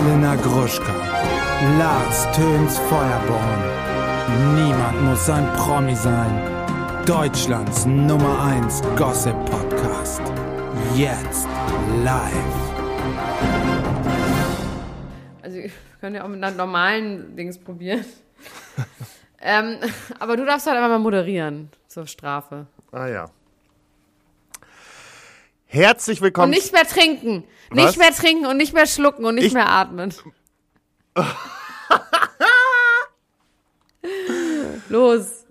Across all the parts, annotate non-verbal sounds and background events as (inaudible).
Elena Gruschka, Lars Töns Feuerborn. Niemand muss ein Promi sein. Deutschlands Nummer 1 Gossip Podcast. Jetzt live. Also, wir können ja auch mit einer normalen Dings probieren. (laughs) ähm, aber du darfst halt einfach mal moderieren zur Strafe. Ah ja. Herzlich willkommen. Und nicht mehr trinken. Was? Nicht mehr trinken und nicht mehr schlucken und nicht Ich- mehr atmen. (laughs) Los.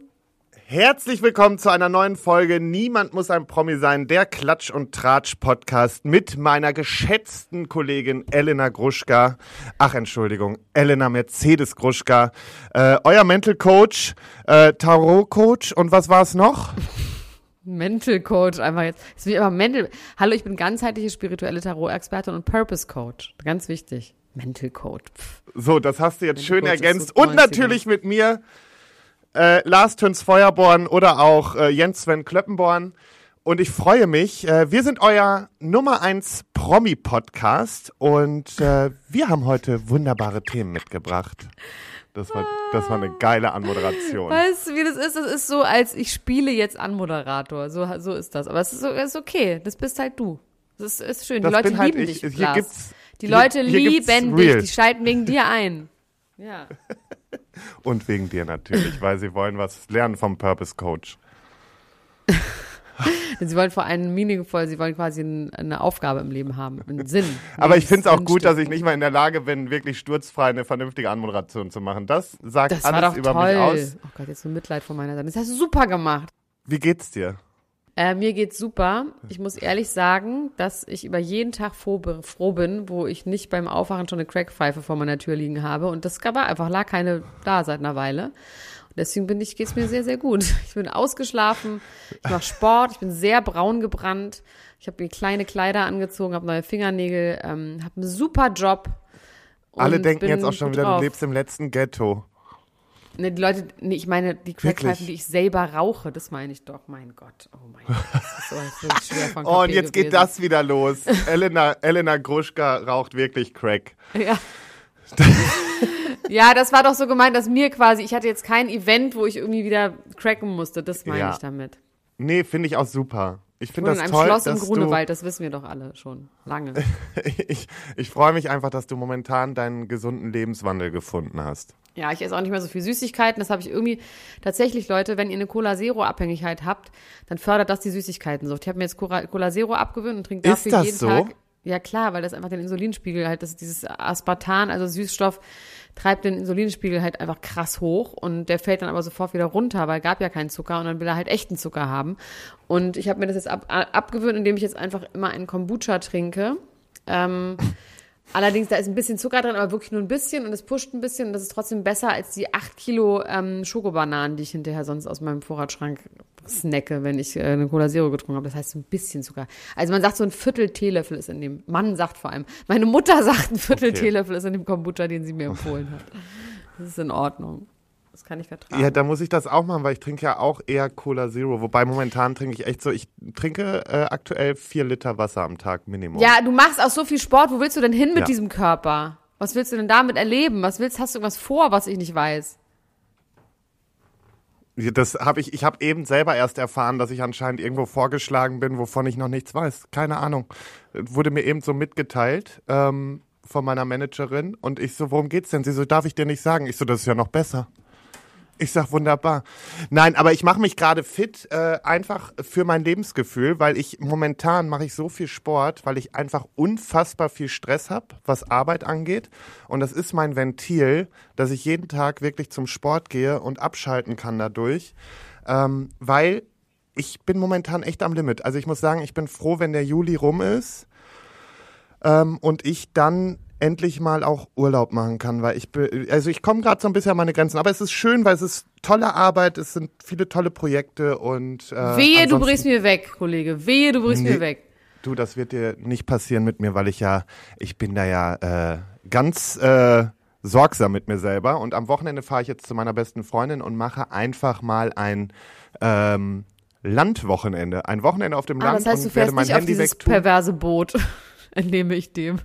Herzlich willkommen zu einer neuen Folge Niemand muss ein Promi sein, der Klatsch und Tratsch Podcast mit meiner geschätzten Kollegin Elena Gruschka. Ach, Entschuldigung, Elena Mercedes Gruschka. Äh, euer Mental Coach, äh, Tarot Coach und was war es noch? Mental Coach einfach jetzt. Ist wie immer Mental. Hallo, ich bin ganzheitliche spirituelle Tarot-Expertin und Purpose Coach. Ganz wichtig. Mental Coach. Pff. So, das hast du jetzt Mental schön Coach ergänzt. Und natürlich mit mir äh, Lars Töns Feuerborn oder auch äh, Jens Sven Klöppenborn. Und ich freue mich. Äh, wir sind euer Nummer 1 Promi-Podcast und äh, wir haben heute wunderbare Themen mitgebracht. Das war, das war eine geile Anmoderation. Weißt du, wie das ist? Das ist so, als ich spiele jetzt an Moderator. So, so ist das. Aber es ist, so, ist okay. Das bist halt du. Das ist, schön. Das die Leute bin halt lieben ich. dich. Hier gibt's- die hier- Leute hier lieben dich. Real. Die schalten wegen dir ein. Ja. (laughs) Und wegen dir natürlich, weil sie wollen was lernen vom Purpose Coach. (laughs) (laughs) Sie wollen vor allem meaningful, sie wollen quasi ein, eine Aufgabe im Leben haben, einen Sinn. (laughs) Aber ich finde es auch gut, dass ich nicht mal in der Lage bin, wirklich sturzfrei eine vernünftige Anmoderation zu machen. Das sagt Das alles über toll. mich aus. Oh Gott, jetzt so Mitleid von meiner Seite. Das hast du super gemacht. Wie geht's dir? Äh, mir geht's super. Ich muss ehrlich sagen, dass ich über jeden Tag froh bin, wo ich nicht beim Aufwachen schon eine Crackpfeife vor meiner Tür liegen habe. Und das war einfach, lag keine da seit einer Weile. Und deswegen bin ich, geht's mir sehr, sehr gut. Ich bin ausgeschlafen, ich mache Sport, ich bin sehr braun gebrannt. Ich habe mir kleine Kleider angezogen, habe neue Fingernägel, ähm, habe einen super Job. Alle denken jetzt auch schon wieder, drauf. du lebst im letzten Ghetto. Ne, die Leute, nee, ich meine, die Crackpfeifen, die ich selber rauche, das meine ich doch. Mein Gott, oh mein Gott, das ist so wirklich schwer von Oh, und jetzt geht gewesen. das wieder los. (laughs) Elena, Elena Gruschka raucht wirklich Crack. Ja. (laughs) ja, das war doch so gemeint, dass mir quasi, ich hatte jetzt kein Event, wo ich irgendwie wieder cracken musste. Das meine Ja. ich damit. Nee, finde ich auch super. Ich finde wohne in das einem toll, Schloss im Grunewald, das wissen wir doch alle schon lange. (laughs) ich, ich freue mich einfach, dass du momentan deinen gesunden Lebenswandel gefunden hast. Ja, ich esse auch nicht mehr so viel Süßigkeiten. Das habe ich irgendwie tatsächlich, Leute, wenn ihr eine Cola Zero Abhängigkeit habt, dann fördert das die Süßigkeitensucht. Ich habe mir jetzt Cola, Cola Zero abgewöhnt und trinke Ist dafür das jeden so? Tag. Ja klar, weil das einfach den Insulinspiegel halt, das dieses Aspartan, also Süßstoff, treibt den Insulinspiegel halt einfach krass hoch und der fällt dann aber sofort wieder runter, weil gab ja keinen Zucker und dann will er halt echten Zucker haben. Und ich habe mir das jetzt ab, abgewöhnt, indem ich jetzt einfach immer einen Kombucha trinke. Ähm, (laughs) Allerdings, da ist ein bisschen Zucker drin, aber wirklich nur ein bisschen und es pusht ein bisschen und das ist trotzdem besser als die 8 Kilo ähm, Schokobananen, die ich hinterher sonst aus meinem Vorratsschrank snacke, wenn ich äh, eine Cola Zero getrunken habe. Das heißt so ein bisschen Zucker. Also man sagt so ein Viertel Teelöffel ist in dem, Mann sagt vor allem, meine Mutter (laughs) sagt ein Viertel Okay. Teelöffel ist in dem Kombucha, den sie mir empfohlen hat. Das ist in Ordnung. Das kann ich vertragen. Ja, da muss ich das auch machen, weil ich trinke ja auch eher Cola Zero. Wobei momentan trinke ich echt so, ich trinke äh, aktuell vier Liter Wasser am Tag Minimum. Ja, du machst auch so viel Sport. Wo willst du denn hin mit Ja. diesem Körper? Was willst du denn damit erleben? Was willst, hast du irgendwas vor, was ich nicht weiß? Das habe ich, ich habe eben selber erst erfahren, dass ich anscheinend irgendwo vorgeschlagen bin, wovon ich noch nichts weiß. Keine Ahnung. Wurde mir eben so mitgeteilt ähm, von meiner Managerin und ich so, worum geht's denn? Sie so, darf ich dir nicht sagen? Ich so, das ist ja noch besser. Ich sag wunderbar. Nein, aber ich mache mich gerade fit, äh, einfach für mein Lebensgefühl, weil ich momentan mache ich so viel Sport, weil ich einfach unfassbar viel Stress habe, was Arbeit angeht. Und das ist mein Ventil, dass ich jeden Tag wirklich zum Sport gehe und abschalten kann dadurch, ähm, weil ich bin momentan echt am Limit. Also ich muss sagen, ich bin froh, wenn der Juli rum ist ähm, und ich dann endlich mal auch Urlaub machen kann, weil ich also ich komme gerade so ein bisschen an meine Grenzen, aber es ist schön, weil es ist tolle Arbeit, es sind viele tolle Projekte und äh, Wehe, du brichst mir weg, Kollege. Wehe, du brichst Nee. mir weg. Du, das wird dir nicht passieren mit mir, weil ich ja, ich bin da ja äh, ganz äh, sorgsam mit mir selber. Und am Wochenende fahre ich jetzt zu meiner besten Freundin und mache einfach mal ein ähm, Landwochenende. Ein Wochenende auf dem Ah, Land das heißt, du und werde fährst mein nicht auf dieses wegtun. perverse Boot, (laughs) entnehme ich dem.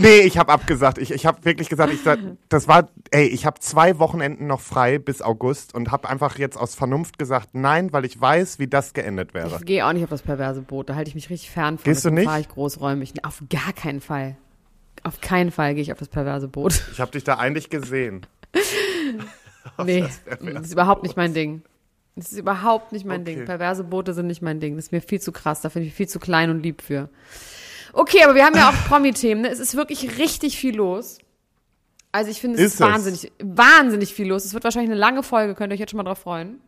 Nee, ich habe abgesagt. Ich, ich habe wirklich gesagt, ich, (laughs) das war, ey, ich habe zwei Wochenenden noch frei bis August und habe einfach jetzt aus Vernunft gesagt, nein, weil ich weiß, wie das geendet wäre. Ich gehe auch nicht auf das perverse Boot. Da halte ich mich richtig fern von. Gehst du nicht? fahre ich großräumig. Auf gar keinen Fall. Auf keinen Fall gehe ich auf das perverse Boot. Ich habe dich da eigentlich gesehen. (laughs) nee, das ist überhaupt nicht mein Ding. Das ist überhaupt nicht mein Okay. Ding. Perverse Boote sind nicht mein Ding. Das ist mir viel zu krass. Da finde ich viel zu klein und lieb für. Okay, aber wir haben ja auch Promi-Themen. Ne? Es ist wirklich richtig viel los. Also ich finde, es ist, Ist es? wahnsinnig, wahnsinnig viel los. Es wird wahrscheinlich eine lange Folge. Könnt ihr euch jetzt schon mal drauf freuen.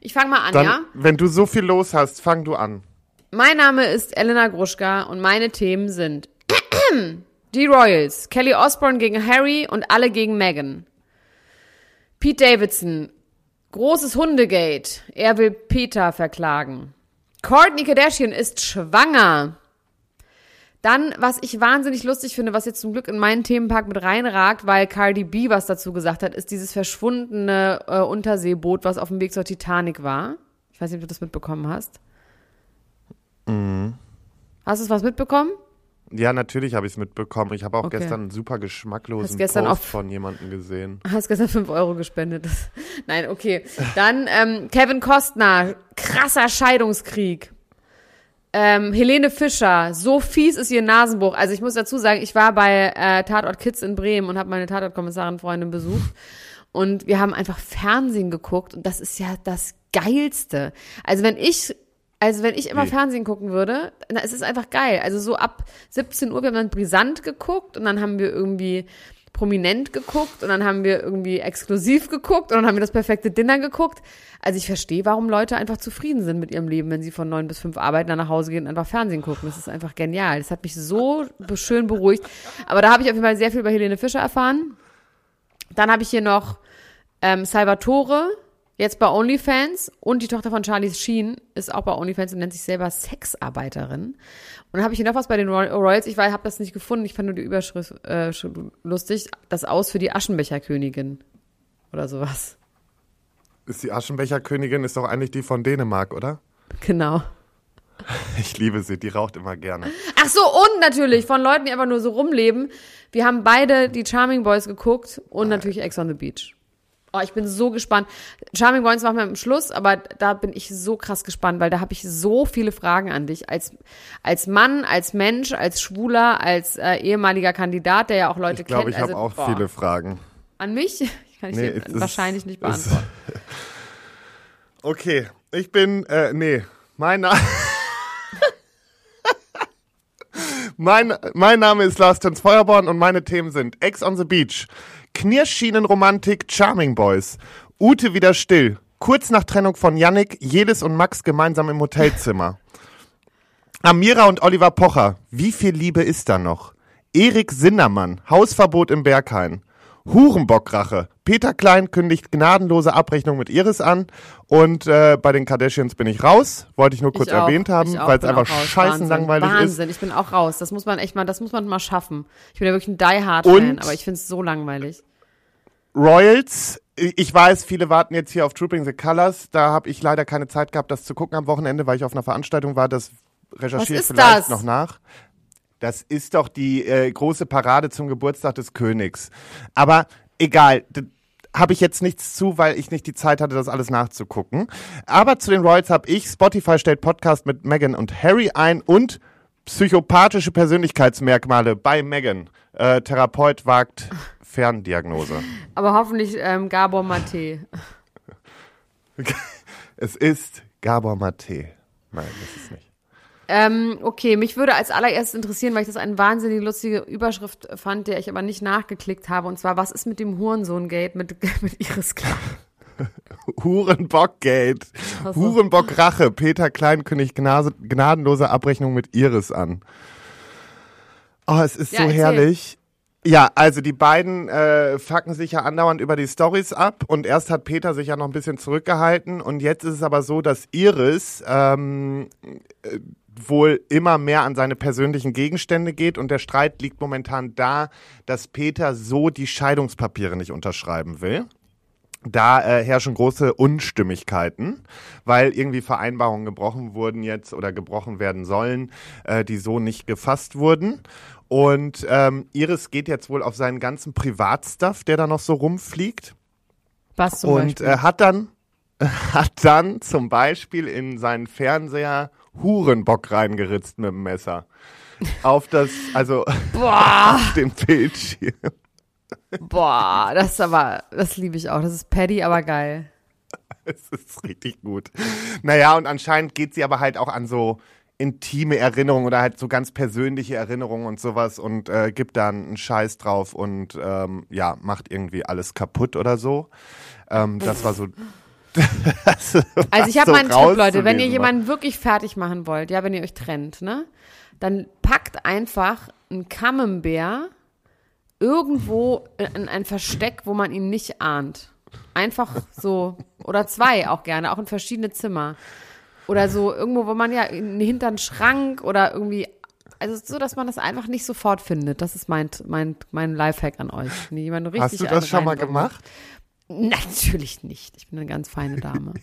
Ich fange mal an, Dann, ja? wenn du so viel los hast, fang du an. Mein Name ist Elena Gruschka und meine Themen sind (clears throat) die Royals, Kelly Osbourne gegen Harry und alle gegen Meghan. Pete Davidson, großes Hundegate, er will Peter verklagen. Kourtney Kardashian ist schwanger. Dann, was ich wahnsinnig lustig finde, was jetzt zum Glück in meinen Themenpark mit reinragt, weil Cardi B was dazu gesagt hat, ist dieses verschwundene äh, Unterseeboot, was auf dem Weg zur Titanic war. Ich weiß nicht, ob du das mitbekommen hast. Hast du was mitbekommen? Ja, natürlich habe ich es mitbekommen. Ich habe auch Okay. gestern einen super geschmacklosen gestern Post von jemandem gesehen. Hast gestern 5 Euro gespendet. (laughs) Nein, okay. Dann ähm, Kevin Costner, krasser Scheidungskrieg. Ähm, Helene Fischer, so fies ist ihr Nasenbruch. Also ich muss dazu sagen, ich war bei äh, Tatort Kids in Bremen und habe meine Tatortkommissarin-Freundin besucht. Und wir haben einfach Fernsehen geguckt und das ist ja das Geilste. Also wenn ich, also wenn ich immer Wie? Fernsehen gucken würde, na, es ist einfach geil. Also so ab 17 Uhr, wir haben dann brisant geguckt und dann haben wir irgendwie prominent geguckt und dann haben wir irgendwie exklusiv geguckt und dann haben wir das perfekte Dinner geguckt. Also ich verstehe, warum Leute einfach zufrieden sind mit ihrem Leben, wenn sie von neun bis fünf arbeiten, dann nach Hause gehen und einfach Fernsehen gucken. Das ist einfach genial. Das hat mich so schön beruhigt. Aber da habe ich auf jeden Fall sehr viel über Helene Fischer erfahren. Dann habe ich hier noch ähm, Salvatore, jetzt bei OnlyFans und die Tochter von Charlie Sheen ist auch bei OnlyFans und nennt sich selber Sexarbeiterin. Und dann habe ich hier noch was bei den Roy- Royals. Ich habe das nicht gefunden. Ich fand nur die Überschrift äh, lustig. Das Aus für die Aschenbecherkönigin oder sowas. Ist die Aschenbecherkönigin ist doch eigentlich die von Dänemark, oder? Genau. (laughs) Ich liebe sie, die raucht immer gerne. Ach so, und natürlich von Leuten, die einfach nur so rumleben. Wir haben beide die Charming Boys geguckt und natürlich Ex on the Beach. Oh, ich bin so gespannt. Charming Boys machen wir am Schluss, aber da bin ich so krass gespannt, weil da habe ich so viele Fragen an dich. Als, als Mann, als Mensch, als Schwuler, als äh, ehemaliger Kandidat, der ja auch Leute Ich glaube, kennt. ich habe Also, auch boah. viele Fragen. An mich? (laughs) Kann ich Nee, dir ist- wahrscheinlich nicht beantworten. (laughs) Okay, ich bin, äh, nee, mein Name. (laughs) mein, mein Name ist Lars Tons Feuerborn und meine Themen sind Ex on the Beach, Knirschschienenromantik Charming Boys, Ute wieder still, kurz nach Trennung von Yannick, Jedes und Max gemeinsam im Hotelzimmer. (laughs) Amira und Oliver Pocher, wie viel Liebe ist da noch? Erik Sindermann, Hausverbot im Berghain. Hurenbockrache. Peter Klein kündigt gnadenlose Abrechnung mit Iris an. Und äh, bei den Kardashians bin ich raus. Wollte ich nur kurz Ich erwähnt haben, weil es einfach scheißen Wahnsinn. langweilig ist. Wahnsinn, ich bin auch raus. Das muss man echt mal, das muss man mal schaffen. Ich bin ja wirklich ein Die Hard Und- Fan, aber ich finde es so langweilig. Royals, ich weiß, viele warten jetzt hier auf Trooping the Colors. Da habe ich leider keine Zeit gehabt, das zu gucken am Wochenende, weil ich auf einer Veranstaltung war. Das recherchiere ich vielleicht das? noch nach. Das ist doch die äh, große Parade zum Geburtstag des Königs. Aber egal, habe ich jetzt nichts zu, weil ich nicht die Zeit hatte, das alles nachzugucken. Aber zu den Royals habe ich, Spotify stellt Podcast mit Meghan und Harry ein und psychopathische Persönlichkeitsmerkmale bei Meghan. Äh, Therapeut wagt Ferndiagnose. Aber hoffentlich ähm, Gabor Mate. (laughs) Es ist Gabor Mate. Nein, das ist nicht. Ähm, okay, mich würde als allererstes interessieren, weil ich das eine wahnsinnig lustige Überschrift fand, der ich aber nicht nachgeklickt habe. Und zwar, was ist mit dem Hurensohn-Gate mit, (laughs) mit Iris Klein? (laughs) Hurenbockgate. Hurenbock-Rache. Peter Klein kündigt gnadenlose Abrechnung mit Iris an. Oh, es ist Ja, so erzähl. herrlich. Ja, also die beiden äh, fucken sich ja andauernd über die Stories ab und erst hat Peter sich ja noch ein bisschen zurückgehalten und jetzt ist es aber so, dass Iris ähm, äh, wohl immer mehr an seine persönlichen Gegenstände geht und der Streit liegt momentan da, dass Peter so die Scheidungspapiere nicht unterschreiben will. da äh, herrschen große Unstimmigkeiten, weil irgendwie Vereinbarungen gebrochen wurden jetzt oder gebrochen werden sollen, äh, die so nicht gefasst wurden. Und ähm, Iris geht jetzt wohl auf seinen ganzen Privatstuff, der da noch so rumfliegt. Was zum und Beispiel? äh, hat dann (laughs) hat dann zum Beispiel in seinen Fernseher Hurenbock reingeritzt mit dem Messer. Auf das, also (laughs) Boah, auf den Bildschirm. boah, das ist aber, das liebe ich auch. Das ist Paddy, aber geil. Es ist richtig gut. Naja, und anscheinend geht sie aber halt auch an so intime Erinnerungen oder halt so ganz persönliche Erinnerungen und sowas und äh, gibt dann einen Scheiß drauf und ähm, ja, macht irgendwie alles kaputt oder so. Ähm, das war so. (laughs) Also ich habe so meinen Tipp, Leute, wenn ihr war. jemanden wirklich fertig machen wollt, ja, wenn ihr euch trennt, ne, dann packt einfach einen Camembert irgendwo in ein Versteck, wo man ihn nicht ahnt. Einfach so, oder zwei auch gerne, auch in verschiedene Zimmer. Oder so irgendwo, wo man ja in- hinter einen Schrank oder irgendwie, also so, dass man das einfach nicht sofort findet. Das ist mein, mein, mein Lifehack an euch. Jemanden richtig Hast du das schon mal gemacht? Natürlich nicht. Ich bin eine ganz feine Dame. (laughs)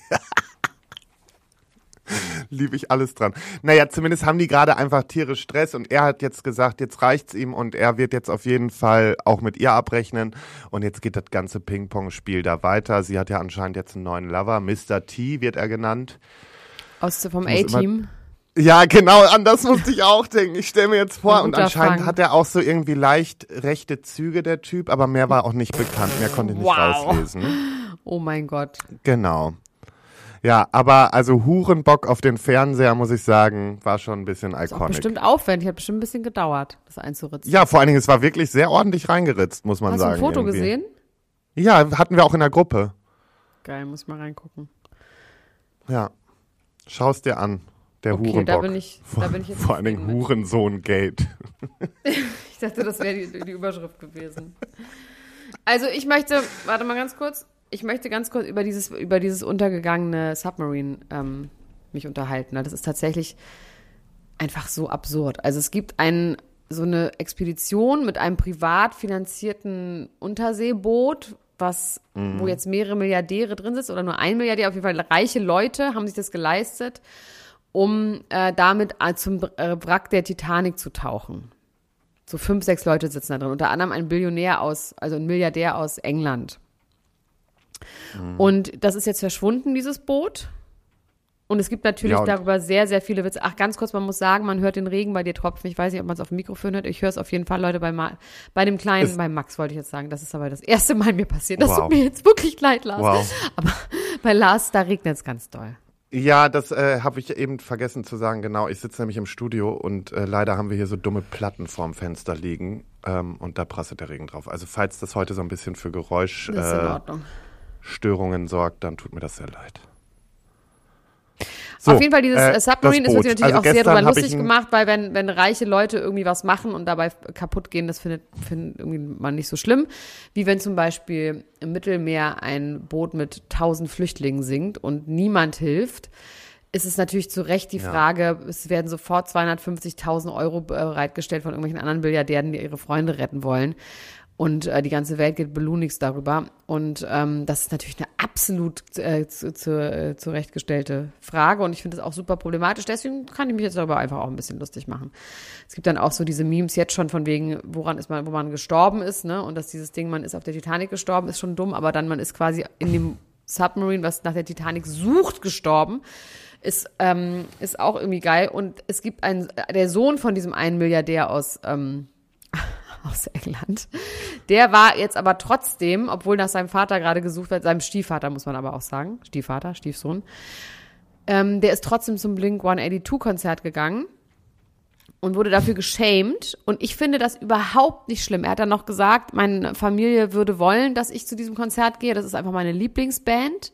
Liebe ich alles dran. Naja, zumindest haben die gerade einfach tierisch Stress und er hat jetzt gesagt, jetzt reicht's ihm und er wird jetzt auf jeden Fall auch mit ihr abrechnen und jetzt geht das ganze Ping-Pong-Spiel da weiter. Sie hat ja anscheinend jetzt einen neuen Lover, Mr. T wird er genannt. Aus vom A-Team. Ja, genau, an das musste ich auch denken. Ich stelle mir jetzt vor, und anscheinend hat er auch so irgendwie leicht rechte Züge, der Typ, aber mehr war auch nicht bekannt, mehr konnte ich nicht Wow. rauslesen. Oh mein Gott. Genau. Ja, aber also Hurenbock auf den Fernseher, muss ich sagen, war schon ein bisschen Ist auch iconic. bestimmt aufwendig, hat bestimmt ein bisschen gedauert, das einzuritzen. Ja, vor allen Dingen, es war wirklich sehr ordentlich reingeritzt, muss man Hast du sagen. ein Foto irgendwie. gesehen? Ja, hatten wir auch in der Gruppe. Geil, muss ich mal reingucken. Ja. Schau's dir an. Der Okay, Hurenbock. da bin ich- da bin ich jetzt vor allen Dingen. Hurensohn-Gate. (laughs) Ich dachte, das wäre die, die Überschrift gewesen. Also ich möchte, warte mal ganz kurz, ich möchte ganz kurz über dieses, über dieses untergegangene Submarine ähm, mich unterhalten. Das ist tatsächlich einfach so absurd. Also es gibt einen, so eine Expedition mit einem privat finanzierten Unterseeboot, was, wo jetzt mehrere Milliardäre drin sitzen oder nur ein Milliardär, auf jeden Fall reiche Leute haben sich das geleistet, um äh, damit äh, zum äh, Wrack der Titanic zu tauchen. So fünf, sechs Leute sitzen da drin. Unter anderem ein Billionär aus, also ein Milliardär aus England. Mhm. Und das ist jetzt verschwunden, dieses Boot. Und es gibt natürlich Ja, darüber sehr, sehr viele Witze. Ach, ganz kurz, man muss sagen, man hört den Regen bei dir tropfen. Ich weiß nicht, ob man es auf dem Mikrofon hört. Ich höre es auf jeden Fall, Leute, bei, Ma bei dem Kleinen, bei Max wollte ich jetzt sagen. Das ist aber das erste Mal mir passiert. Das Wow. tut mir jetzt wirklich leid, Lars. Wow. Aber (laughs) bei Lars, da regnet es ganz doll. Ja, das äh, habe ich eben vergessen zu sagen. Genau, ich sitze nämlich im Studio und äh, leider haben wir hier so dumme Platten vorm Fenster liegen ähm, und da prasselt der Regen drauf. Also falls das heute so ein bisschen für Das ist in Ordnung. Geräuschstörungen sorgt, dann tut mir das sehr leid. So, Auf jeden Fall, dieses äh, äh, Submarine ist natürlich Also auch sehr drüber lustig gemacht, weil wenn, wenn reiche Leute irgendwie was machen und dabei kaputt gehen, das findet, findet irgendwie man nicht so schlimm. Wie wenn zum Beispiel im Mittelmeer ein Boot mit tausend Flüchtlingen sinkt und niemand hilft. Ist es natürlich zu Recht die Frage, es werden sofort 250.000 Euro bereitgestellt von irgendwelchen anderen Milliardären, die ihre Freunde retten wollen. Und äh, die ganze Welt geht belohnigst darüber. Und ähm, das ist natürlich eine absolut äh, zu, zu, äh, zurechtgestellte Frage. Und ich finde es auch super problematisch. Deswegen kann ich mich jetzt darüber einfach auch ein bisschen lustig machen. Es gibt dann auch so diese Memes jetzt schon von wegen, woran ist man, wo man gestorben ist, ne? Und dass dieses Ding, man ist auf der Titanic gestorben, ist schon dumm, aber dann man ist quasi in dem Submarine, was nach der Titanic sucht, gestorben. Ist, ähm, ist auch irgendwie geil. Und es gibt einen, der Sohn von diesem einen Milliardär aus, ähm, (laughs) aus England. Der war jetzt aber trotzdem, obwohl nach seinem Vater gerade gesucht wird, seinem Stiefvater muss man aber auch sagen, Stiefvater, Stiefsohn, ähm, der ist trotzdem zum Blink 182 Konzert gegangen und wurde dafür geschämt. Und ich finde das überhaupt nicht schlimm. Er hat dann noch gesagt, meine Familie würde wollen, dass ich zu diesem Konzert gehe. Das ist einfach meine Lieblingsband.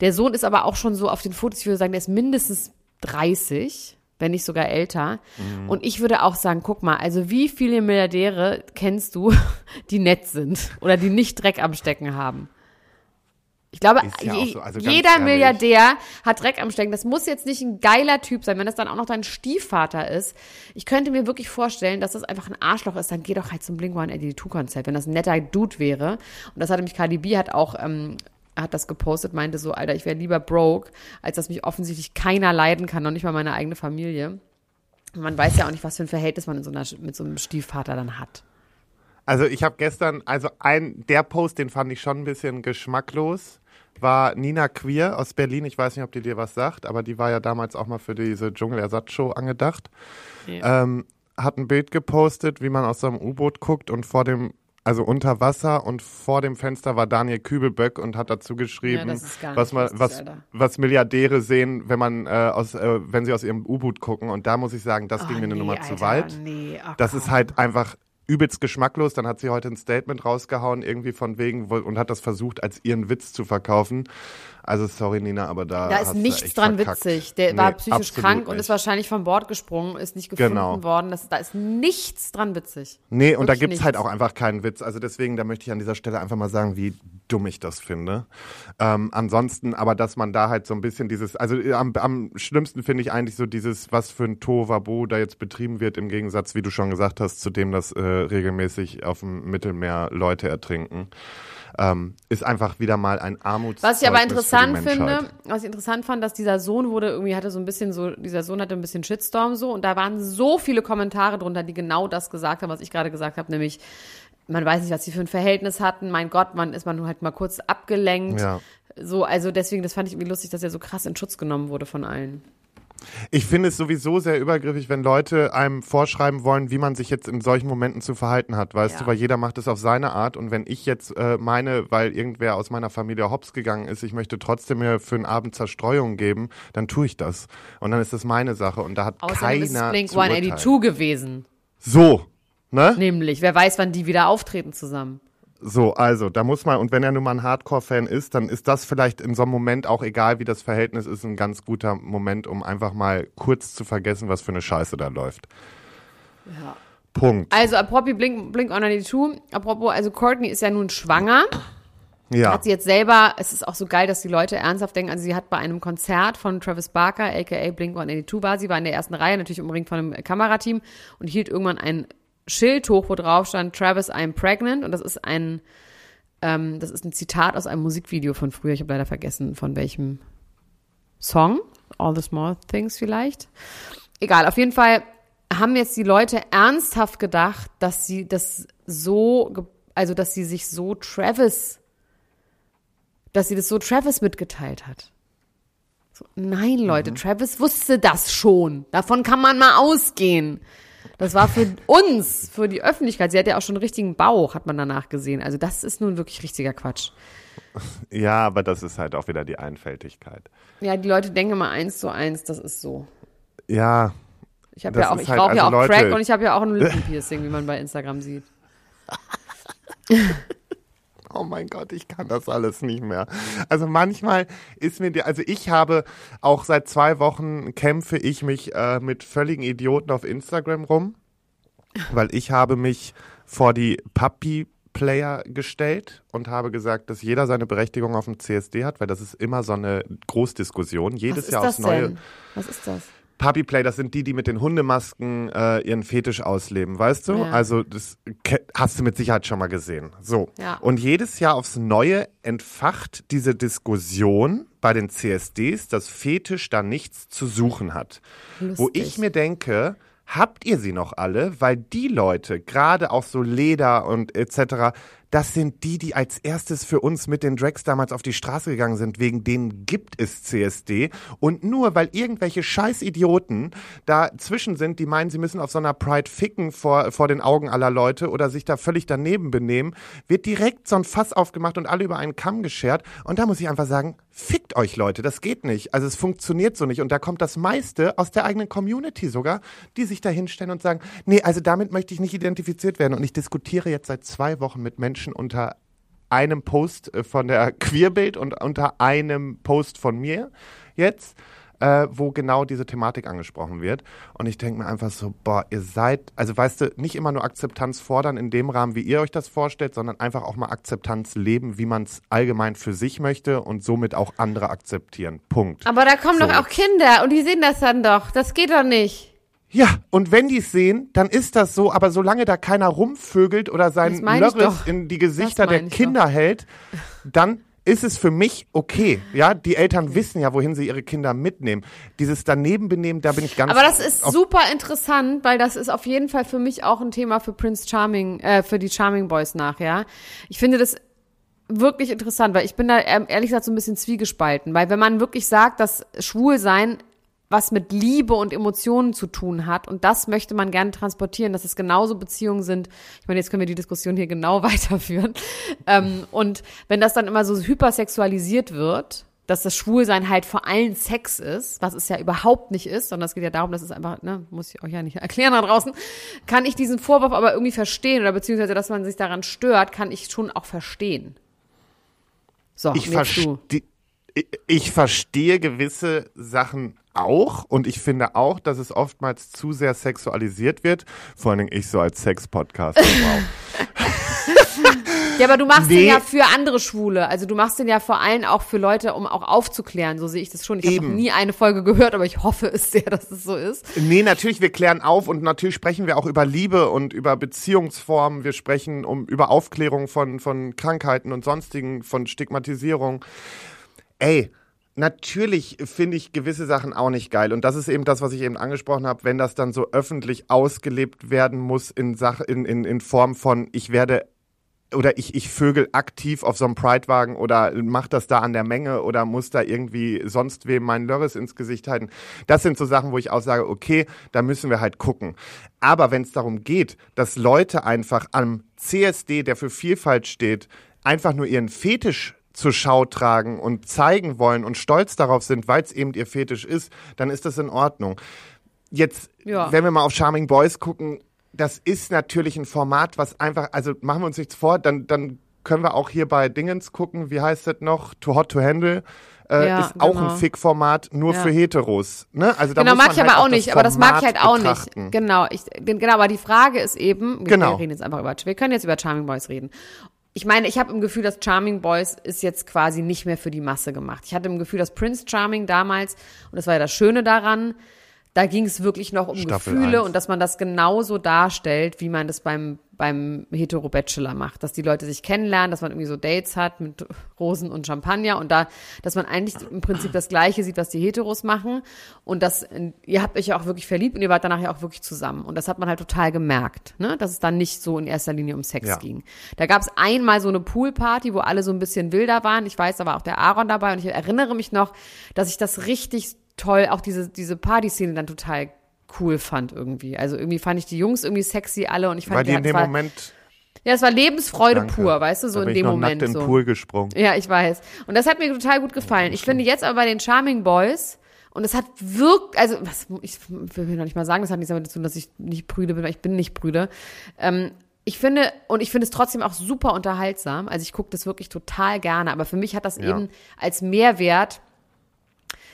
Der Sohn ist aber auch schon so auf den Fotos, ich würde sagen, der ist mindestens 30, wenn nicht sogar älter. Und ich würde auch sagen, guck mal, also wie viele Milliardäre kennst du, (laughs) die nett sind oder die nicht Dreck am Stecken haben? Ich glaube, ja je, so, also jeder ehrlich. Milliardär hat Dreck am Stecken. Das muss jetzt nicht ein geiler Typ sein, wenn das dann auch noch dein Stiefvater ist. Ich könnte mir wirklich vorstellen, dass das einfach ein Arschloch ist. Dann geh doch halt zum Blink-182-Konzert, wenn das ein netter Dude wäre. Und das hat nämlich Cardi B hat auch ähm, hat das gepostet, meinte so, Alter, ich wäre lieber broke, als dass mich offensichtlich keiner leiden kann, noch nicht mal meine eigene Familie. Man weiß ja auch nicht, was für ein Verhältnis man in so einer, mit so einem Stiefvater dann hat. Also ich habe gestern, also ein, der Post, den fand ich schon ein bisschen geschmacklos, war Nina Queer aus Berlin. Ich weiß nicht, ob die dir was sagt, aber die war ja damals auch mal für diese Dschungelersatzshow angedacht. Ja. Ähm, hat ein Bild gepostet, wie man aus so einem U-Boot guckt und vor dem, also unter Wasser und vor dem Fenster war Daniel Kübelböck und hat dazu geschrieben, Ja, was, man, was, was Milliardäre sehen, wenn man äh, aus, äh, wenn sie aus ihrem U-Boot gucken. Und da muss ich sagen, das ging Oh, mir eine nee, Nummer zu Alter, weit. Nee, oh Das ist halt einfach übelst geschmacklos. Dann hat sie heute ein Statement rausgehauen, irgendwie von wegen, und hat das versucht, als ihren Witz zu verkaufen. Also sorry, Nina, aber da. Da ist nichts dran verkackt. witzig. Der Nee, war psychisch krank und nicht. ist wahrscheinlich von Bord gesprungen, ist nicht gefunden Genau. worden. Das, da ist nichts dran witzig. Nee, und da Wirklich gibt's halt auch einfach keinen Witz. Also deswegen, da möchte ich an dieser Stelle einfach mal sagen, wie dumm ich das finde. Ähm, ansonsten, aber dass man da halt so ein bisschen dieses, also äh, am, am schlimmsten finde ich eigentlich so dieses, was für ein Tohuwabo da jetzt betrieben wird, im Gegensatz, wie du schon gesagt hast, zu dem, dass äh, regelmäßig auf dem Mittelmeer Leute ertrinken. Ähm, ist einfach wieder mal ein Armuts. Was ich aber interessant finde, was ich interessant fand, dass dieser Sohn wurde irgendwie hatte so ein bisschen so, dieser Sohn hatte ein bisschen Shitstorm so und da waren so viele Kommentare drunter, die genau das gesagt haben, was ich gerade gesagt habe, nämlich man weiß nicht, was sie für ein Verhältnis hatten. Mein Gott, man ist man halt mal kurz abgelenkt. Ja. So, also deswegen, das fand ich irgendwie lustig, dass er so krass in Schutz genommen wurde von allen. Ich finde es sowieso sehr übergriffig, wenn Leute einem vorschreiben wollen, wie man sich jetzt in solchen Momenten zu verhalten hat, weißt Ja. du, weil jeder macht es auf seine Art und wenn ich jetzt äh, meine, weil irgendwer aus meiner Familie hops gegangen ist, ich möchte trotzdem mir für einen Abend Zerstreuung geben, dann tue ich das und dann ist das meine Sache und da hat Außerdem ist keiner Blink zu urteilen. 182 gewesen. So, ne? Nämlich, wer weiß, wann die wieder auftreten zusammen. So, also, da muss man, und wenn er nun mal ein Hardcore-Fan ist, dann ist das vielleicht in so einem Moment, auch egal wie das Verhältnis ist, ein ganz guter Moment, um einfach mal kurz zu vergessen, was für eine Scheiße da läuft. Ja. Punkt. Also, apropos Blink, Blink 182, apropos, also Courtney ist ja nun schwanger. Ja. Hat sie jetzt selber, es ist auch so geil, dass die Leute ernsthaft denken, also sie hat bei einem Konzert von Travis Barker, aka Blink 182 war, sie war in der ersten Reihe, natürlich umringt von einem Kamerateam und hielt irgendwann ein Schild hoch, wo drauf stand, Travis, I'm pregnant und das ist ein, ähm, das ist ein Zitat aus einem Musikvideo von früher, ich habe leider vergessen, von welchem Song, All the Small Things vielleicht. Egal, auf jeden Fall haben jetzt die Leute ernsthaft gedacht, dass sie das so, also dass sie sich so Travis dass sie das so Travis mitgeteilt hat. So, nein, Leute, Mhm. Travis wusste das schon. Davon kann man mal ausgehen. Das war für uns, für die Öffentlichkeit. Sie hat ja auch schon einen richtigen Bauch, hat man danach gesehen. Also das ist nun wirklich richtiger Quatsch. Ja, aber das ist halt auch wieder die Einfältigkeit. Ja, die Leute denken immer eins zu eins, das ist so. Ja, Ich habe ja auch, ich halt- rauche also ja auch Leute- Crack und ich habe ja auch ein Lippenpiercing, wie man bei Instagram sieht. (laughs) oh mein Gott, ich kann das alles nicht mehr. Also manchmal ist mir die, also ich habe auch seit zwei Wochen kämpfe ich mich äh, mit völligen Idioten auf Instagram rum, weil ich habe mich vor die Puppy Player gestellt und habe gesagt, dass jeder seine Berechtigung auf dem CSD hat, weil das ist immer so eine Großdiskussion. Jedes Was ist Jahr das aufs Neue. denn? Was ist das? Puppy Play, das sind die, die mit den Hundemasken äh, ihren Fetisch ausleben, weißt du? Ja. Also das hast du mit Sicherheit schon mal gesehen. So. Ja. Und jedes Jahr aufs Neue entfacht diese Diskussion bei den CSDs, dass Fetisch da nichts zu suchen hat. Wo Lustig. ich mir denke, habt ihr sie noch alle? Weil die Leute, gerade auch so Leder und etc., das sind die, die als erstes für uns mit den Drags damals auf die Straße gegangen sind. Wegen denen gibt es CSD. Und nur weil irgendwelche Scheißidioten dazwischen sind, die meinen, sie müssen auf so einer Pride ficken vor, vor den Augen aller Leute oder sich da völlig daneben benehmen, wird direkt so ein Fass aufgemacht und alle über einen Kamm geschert. Und da muss ich einfach sagen, fickt euch Leute, das geht nicht. Also es funktioniert so nicht. Und da kommt das meiste aus der eigenen Community sogar, die sich da hinstellen und sagen, nee, also damit möchte ich nicht identifiziert werden. Und ich diskutiere jetzt seit zwei Wochen mit Menschen unter einem Post äh, von der Queerbild und unter einem Post von mir jetzt, äh, wo genau diese Thematik angesprochen wird. Und ich denke mir einfach so, boah, ihr seid, also weißt du, nicht immer nur Akzeptanz fordern in dem Rahmen, wie ihr euch das vorstellt, sondern einfach auch mal Akzeptanz leben, wie man es allgemein für sich möchte und somit auch andere akzeptieren. Punkt. Aber da kommen So. doch auch Kinder und die sehen das dann doch. Das geht doch nicht. Ja, und wenn die es sehen, dann ist das so, aber solange da keiner rumvögelt oder Das sein meine ich Lörres doch. in die Gesichter der Kinder hält, dann ist es für mich okay. Ja, die Eltern wissen ja, wohin sie ihre Kinder mitnehmen. Dieses Danebenbenehmen, da bin ich ganz. Aber das ist super interessant, weil das ist auf jeden Fall für mich auch ein Thema für Prince Charming, äh, für die Charming Boys nachher. Ich finde das wirklich interessant, weil ich bin da ehrlich gesagt so ein bisschen zwiegespalten, weil wenn man wirklich sagt, dass Schwulsein was mit Liebe und Emotionen zu tun hat. Und das möchte man gerne transportieren, dass es genauso Beziehungen sind. Ich meine, jetzt können wir die Diskussion hier genau (laughs) weiterführen. Ähm, und wenn das dann immer so hypersexualisiert wird, dass das Schwulsein halt vor allem Sex ist, was es ja überhaupt nicht ist, sondern es geht ja darum, dass es einfach, ne, muss ich euch ja nicht (laughs) erklären da draußen, kann ich diesen Vorwurf aber irgendwie verstehen oder beziehungsweise, dass man sich daran stört, kann ich schon auch verstehen. So, ich verstehe. Ich verstehe gewisse Sachen auch und ich finde auch, dass es oftmals zu sehr sexualisiert wird. Vor allen Dingen ich so als Sex-Podcast. (laughs) Ja, aber du machst nee. den ja für andere Schwule. Also du machst den ja vor allem auch für Leute, um auch aufzuklären. So sehe ich das schon. Ich habe nie eine Folge gehört, aber ich hoffe es sehr, dass es so ist. Nee, natürlich, wir klären auf und natürlich sprechen wir auch über Liebe und über Beziehungsformen. Wir sprechen um, über Aufklärung von, von Krankheiten und sonstigen, von Stigmatisierung. Ey, Natürlich finde ich gewisse Sachen auch nicht geil. Und das ist eben das, was ich eben angesprochen habe, wenn das dann so öffentlich ausgelebt werden muss in, Sache, in, in, in Form von, ich werde oder ich, ich vögel aktiv auf so einem Pridewagen oder mach das da an der Menge oder muss da irgendwie sonst wem meinen Lörres ins Gesicht halten. Das sind so Sachen, wo ich auch sage, okay, da müssen wir halt gucken. Aber wenn es darum geht, dass Leute einfach am CSD, der für Vielfalt steht, einfach nur ihren Fetisch zur Schau tragen und zeigen wollen und stolz darauf sind, weil es eben ihr Fetisch ist, dann ist das in Ordnung. Jetzt, ja. wenn wir mal auf Charming Boys gucken, das ist natürlich ein Format, was einfach, also machen wir uns nichts vor, dann, dann können wir auch hier bei Dingens gucken, wie heißt das noch? Too Hot to Handle. Äh, ja, ist auch genau. ein Fick-Format nur ja. für Heteros. Ne? Also da genau, mag ich halt aber auch nicht, aber das mag ich halt auch betrachten. nicht. Genau, ich, genau, aber die Frage ist eben, genau. wir reden jetzt einfach über, wir können jetzt über Charming Boys reden ich meine, ich habe im Gefühl, dass Charming Boys ist jetzt quasi nicht mehr für die Masse gemacht. Ich hatte im Gefühl, dass Prince Charming damals, und das war ja das Schöne daran, da ging es wirklich noch um Staffel Gefühle 1. und dass man das genauso darstellt, wie man das beim, beim Hetero-Bachelor macht. Dass die Leute sich kennenlernen, dass man irgendwie so Dates hat mit Rosen und Champagner und da, dass man eigentlich im Prinzip das Gleiche sieht, was die Heteros machen. Und das, ihr habt euch ja auch wirklich verliebt und ihr wart danach ja auch wirklich zusammen. Und das hat man halt total gemerkt, ne? dass es dann nicht so in erster Linie um Sex ja. ging. Da gab es einmal so eine Poolparty, wo alle so ein bisschen wilder waren. Ich weiß, da war auch der Aaron dabei und ich erinnere mich noch, dass ich das richtig toll, auch diese, diese Party-Szene dann total cool fand irgendwie. Also irgendwie fand ich die Jungs irgendwie sexy alle und ich fand War die ja, in dem war, Moment ja, es war Lebensfreude Danke. pur, weißt du, so da in dem noch Moment. Nackt in so. den Pool gesprungen. Ja, ich weiß. Und das hat mir total gut gefallen. Ich finde jetzt aber bei den Charming Boys, und es hat wirkt, also was, ich will noch nicht mal sagen, das hat nichts damit zu tun, dass ich nicht prüde bin, weil ich bin nicht prüde. Ähm, ich finde, und ich finde es trotzdem auch super unterhaltsam. Also ich gucke das wirklich total gerne, aber für mich hat das ja. eben als Mehrwert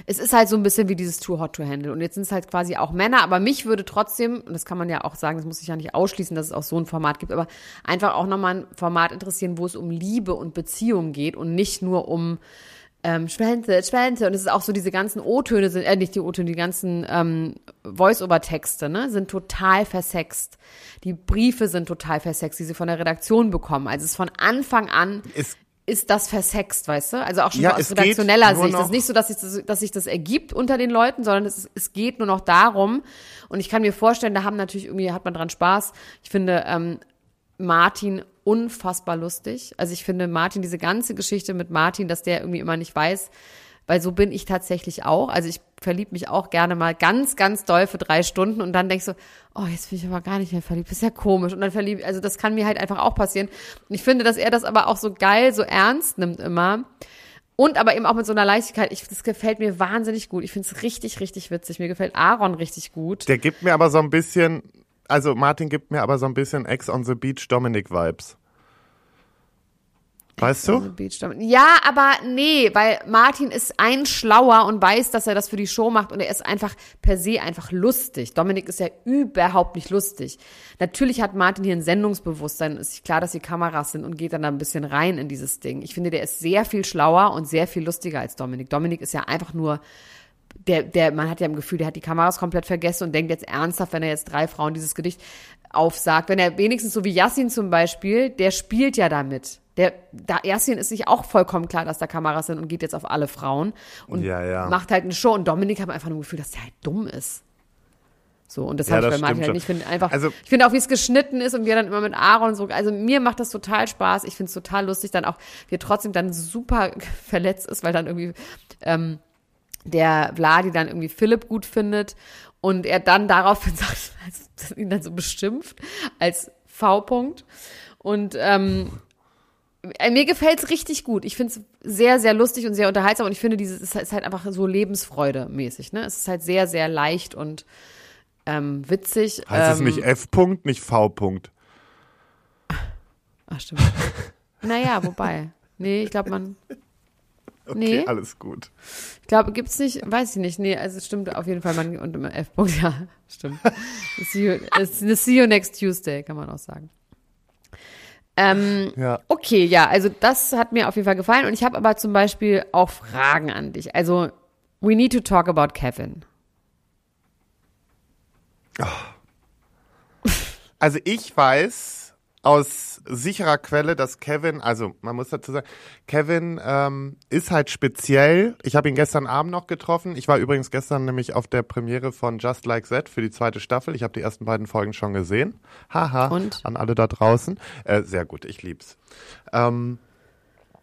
es ist halt so ein bisschen wie dieses Too Hot to Handle. Und jetzt sind es halt quasi auch Männer, aber mich würde trotzdem, und das kann man ja auch sagen, das muss ich ja nicht ausschließen, dass es auch so ein Format gibt, aber einfach auch nochmal ein Format interessieren, wo es um Liebe und Beziehung geht und nicht nur um ähm, Schwänze, Schwänze. Und es ist auch so, diese ganzen O-Töne sind, äh, nicht die O-Töne, die ganzen ähm, Voice-Over-Texte, ne, sind total versext. Die Briefe sind total versext, die sie von der Redaktion bekommen. Also es ist von Anfang an. Es ist das versext, weißt du? Also auch schon ja, aus redaktioneller Sicht. Es ist nicht so, dass sich das, dass sich das ergibt unter den Leuten, sondern es, es geht nur noch darum. Und ich kann mir vorstellen, da haben natürlich irgendwie, hat man dran Spaß. Ich finde ähm, Martin unfassbar lustig. Also ich finde Martin, diese ganze Geschichte mit Martin, dass der irgendwie immer nicht weiß, weil so bin ich tatsächlich auch. Also ich verliebe mich auch gerne mal ganz, ganz doll für drei Stunden und dann denkst du, oh, jetzt bin ich aber gar nicht mehr verliebt. Das ist ja komisch. Und dann verliebt, also das kann mir halt einfach auch passieren. Und ich finde, dass er das aber auch so geil, so ernst nimmt immer. Und aber eben auch mit so einer Leichtigkeit. Ich, das gefällt mir wahnsinnig gut. Ich finde es richtig, richtig witzig. Mir gefällt Aaron richtig gut. Der gibt mir aber so ein bisschen, also Martin gibt mir aber so ein bisschen Ex on the Beach Dominic Vibes. Weißt du? Ja, aber nee, weil Martin ist ein schlauer und weiß, dass er das für die Show macht und er ist einfach per se einfach lustig. Dominik ist ja überhaupt nicht lustig. Natürlich hat Martin hier ein Sendungsbewusstsein, ist klar, dass die Kameras sind und geht dann da ein bisschen rein in dieses Ding. Ich finde, der ist sehr viel schlauer und sehr viel lustiger als Dominik. Dominik ist ja einfach nur der, der, man hat ja im Gefühl, der hat die Kameras komplett vergessen und denkt jetzt ernsthaft, wenn er jetzt drei Frauen dieses Gedicht aufsagt. Wenn er wenigstens so wie Yassin zum Beispiel, der spielt ja damit. Der, da Ersin ist sich auch vollkommen klar, dass da Kameras sind und geht jetzt auf alle Frauen und Ja, ja. macht halt eine Show. Und Dominik hat einfach nur das Gefühl, dass der halt dumm ist. So, und das Ja, habe ich bei Martin halt nicht. Ich finde einfach, Also- ich finde auch, wie es geschnitten ist und wie er dann immer mit Aaron so, also mir macht das total Spaß. Ich finde es total lustig, dann auch, wie er trotzdem dann super (laughs) verletzt ist, weil dann irgendwie, ähm, der Vladi dann irgendwie Philipp gut findet und er dann daraufhin (laughs) sagt, ihn dann so beschimpft als V-Punkt. Und ähm, äh, mir gefällt's richtig gut. Ich find's sehr, sehr lustig und sehr unterhaltsam und ich finde, dieses ist halt- einfach so Lebensfreude mäßig. Ne? Es ist halt sehr, sehr leicht und ähm, witzig. Heißt es ähm, nicht F-Punkt, nicht V-Punkt? Ach, stimmt. (laughs) naja, wobei. Nee, ich glaube, man. (laughs) Okay, Nee. alles gut. Ich glaube, gibt's nicht, weiß ich nicht. Nee, also es stimmt auf jeden Fall, man und immer F. -Punkt, (laughs) ja, stimmt. see, you, äh, see you next Tuesday, kann man auch sagen. Ähm, Ja. okay, ja, also das hat mir auf jeden Fall gefallen und ich habe aber zum Beispiel auch Fragen an dich. Also, we need to talk about Kevin. Also ich weiß aus sicherer Quelle, dass Kevin, also man muss dazu sagen, Kevin ähm, ist halt speziell. Ich habe ihn gestern Abend noch getroffen. Ich war übrigens gestern nämlich auf der Premiere von Just Like That für die zweite Staffel. Ich habe die ersten beiden Folgen schon gesehen. Haha. Und? An alle da draußen. Äh, sehr gut, ich lieb's. Ähm,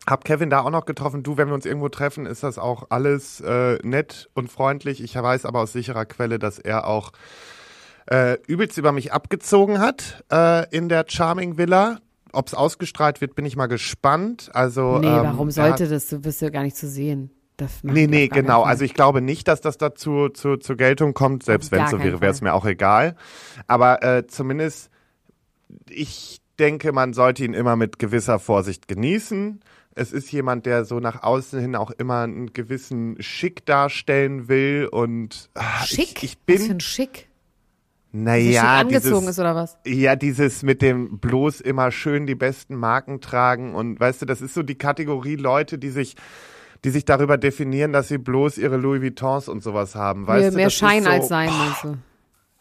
hab Kevin da auch noch getroffen. Du, wenn wir uns irgendwo treffen, ist das auch alles äh, nett und freundlich. Ich weiß aber aus sicherer Quelle, dass er auch äh, übelst über mich abgezogen hat äh, in der Charming Villa. Ob es ausgestrahlt wird, bin ich mal gespannt. Also Nee, ähm, warum sollte hat, das? Du bist ja gar nicht zu sehen. Das Nee, nee, genau. Also ich glaube nicht, dass das dazu zu, zur Geltung kommt. Selbst wenn es so wäre, wäre es mir auch egal. Aber äh, zumindest, ich denke, man sollte ihn immer mit gewisser Vorsicht genießen. Es ist jemand, der so nach außen hin auch immer einen gewissen Schick darstellen will und ah, Schick? Ich, ich Was für bin, ein Schick? Naja, angezogen dieses, ist oder was? ja, dieses mit dem bloß immer schön die besten Marken tragen und weißt du, das ist so die Kategorie Leute, die sich die sich darüber definieren, dass sie bloß ihre Louis Vuittons und sowas haben, weißt mehr du? mehr das ist Schein so, als sein, meinst du?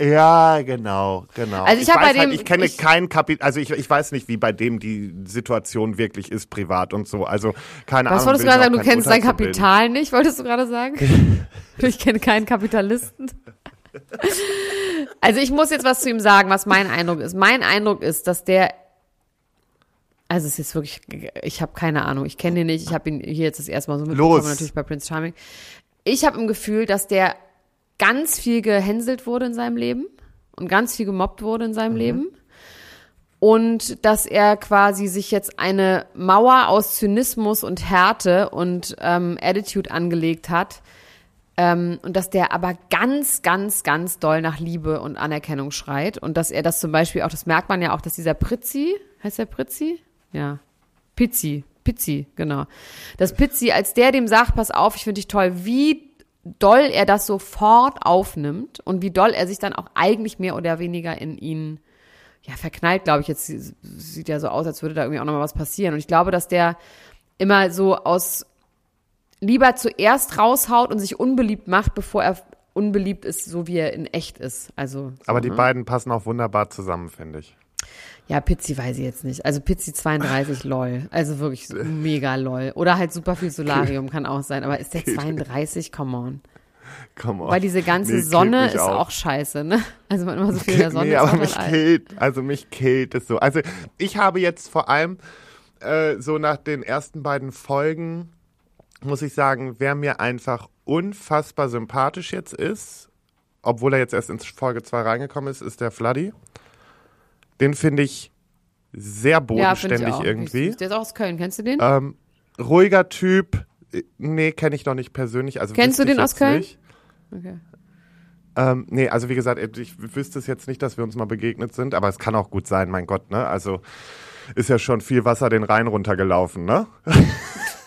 Ja, genau, genau. Also ich hab weiß bei halt, dem- ich kenne ich- kein Kapital, also ich, ich weiß nicht, wie bei dem die Situation wirklich ist, privat und so. Also keine Was Ahnung. wolltest du gerade ich sagen? Du kennst dein. Kapital nicht, wolltest du gerade sagen? (laughs) ich kenne keinen Kapitalisten. Also ich muss jetzt was zu ihm sagen, was mein Eindruck ist. Mein Eindruck ist, dass der, also es ist wirklich, ich habe keine Ahnung, ich kenne ihn nicht, ich habe ihn hier jetzt das erste Mal so mitbekommen, Los. natürlich bei Prince Charming. Ich habe im Gefühl, dass der ganz viel gehänselt wurde in seinem Leben und ganz viel gemobbt wurde in seinem Leben. Und dass er quasi sich jetzt eine Mauer aus Zynismus und Härte und ähm, Attitude angelegt hat. Ähm, und dass der aber ganz, ganz, ganz doll nach Liebe und Anerkennung schreit. Und dass er das zum Beispiel auch, das merkt man ja auch, dass dieser Pritzi, heißt der Pritzi? Ja. Pizzi, Pizzi, genau. Dass Pizzi, als der dem sagt, pass auf, ich finde dich toll, wie doll er das sofort aufnimmt und wie doll er sich dann auch eigentlich mehr oder weniger in ihn ja, verknallt, glaube ich. Jetzt sieht ja so aus, als würde da irgendwie auch nochmal was passieren. Und ich glaube, dass der immer so aus lieber zuerst raushaut und sich unbeliebt macht, bevor er unbeliebt ist, so wie er in echt ist. Also, so, Aber die ne? beiden passen auch wunderbar zusammen, finde ich. Ja, Pizzi weiß ich jetzt nicht. Also Pizzi 32 (laughs) lol. Also wirklich mega lol. Oder halt super viel Solarium kann auch sein. Aber ist der (laughs) 32? Come on. Come on. Weil diese ganze Nee, Sonne ist auch. scheiße, ne? Also man immer so viel in der (laughs) Sonne nee, aber auch mich alt. killt, also mich killt es so. Also ich habe jetzt vor allem äh, so nach den ersten beiden Folgen, muss ich sagen, wer mir einfach unfassbar sympathisch jetzt ist, obwohl er jetzt erst in Folge 2 reingekommen ist, ist der Fladdy. Den finde ich sehr Ja, finde ich bodenständig auch. irgendwie. Der ist auch aus Köln. Kennst du den? Ähm, ruhiger Typ. Äh, Nee, kenne ich noch nicht persönlich. Also Kennst du den aus Köln? Nicht. Okay. Ähm, nee, also wie gesagt, ich wüsste es jetzt nicht, dass wir uns mal begegnet sind, aber es kann auch gut sein, mein Gott, ne? Also ist ja schon viel Wasser den Rhein runtergelaufen, ne? (laughs)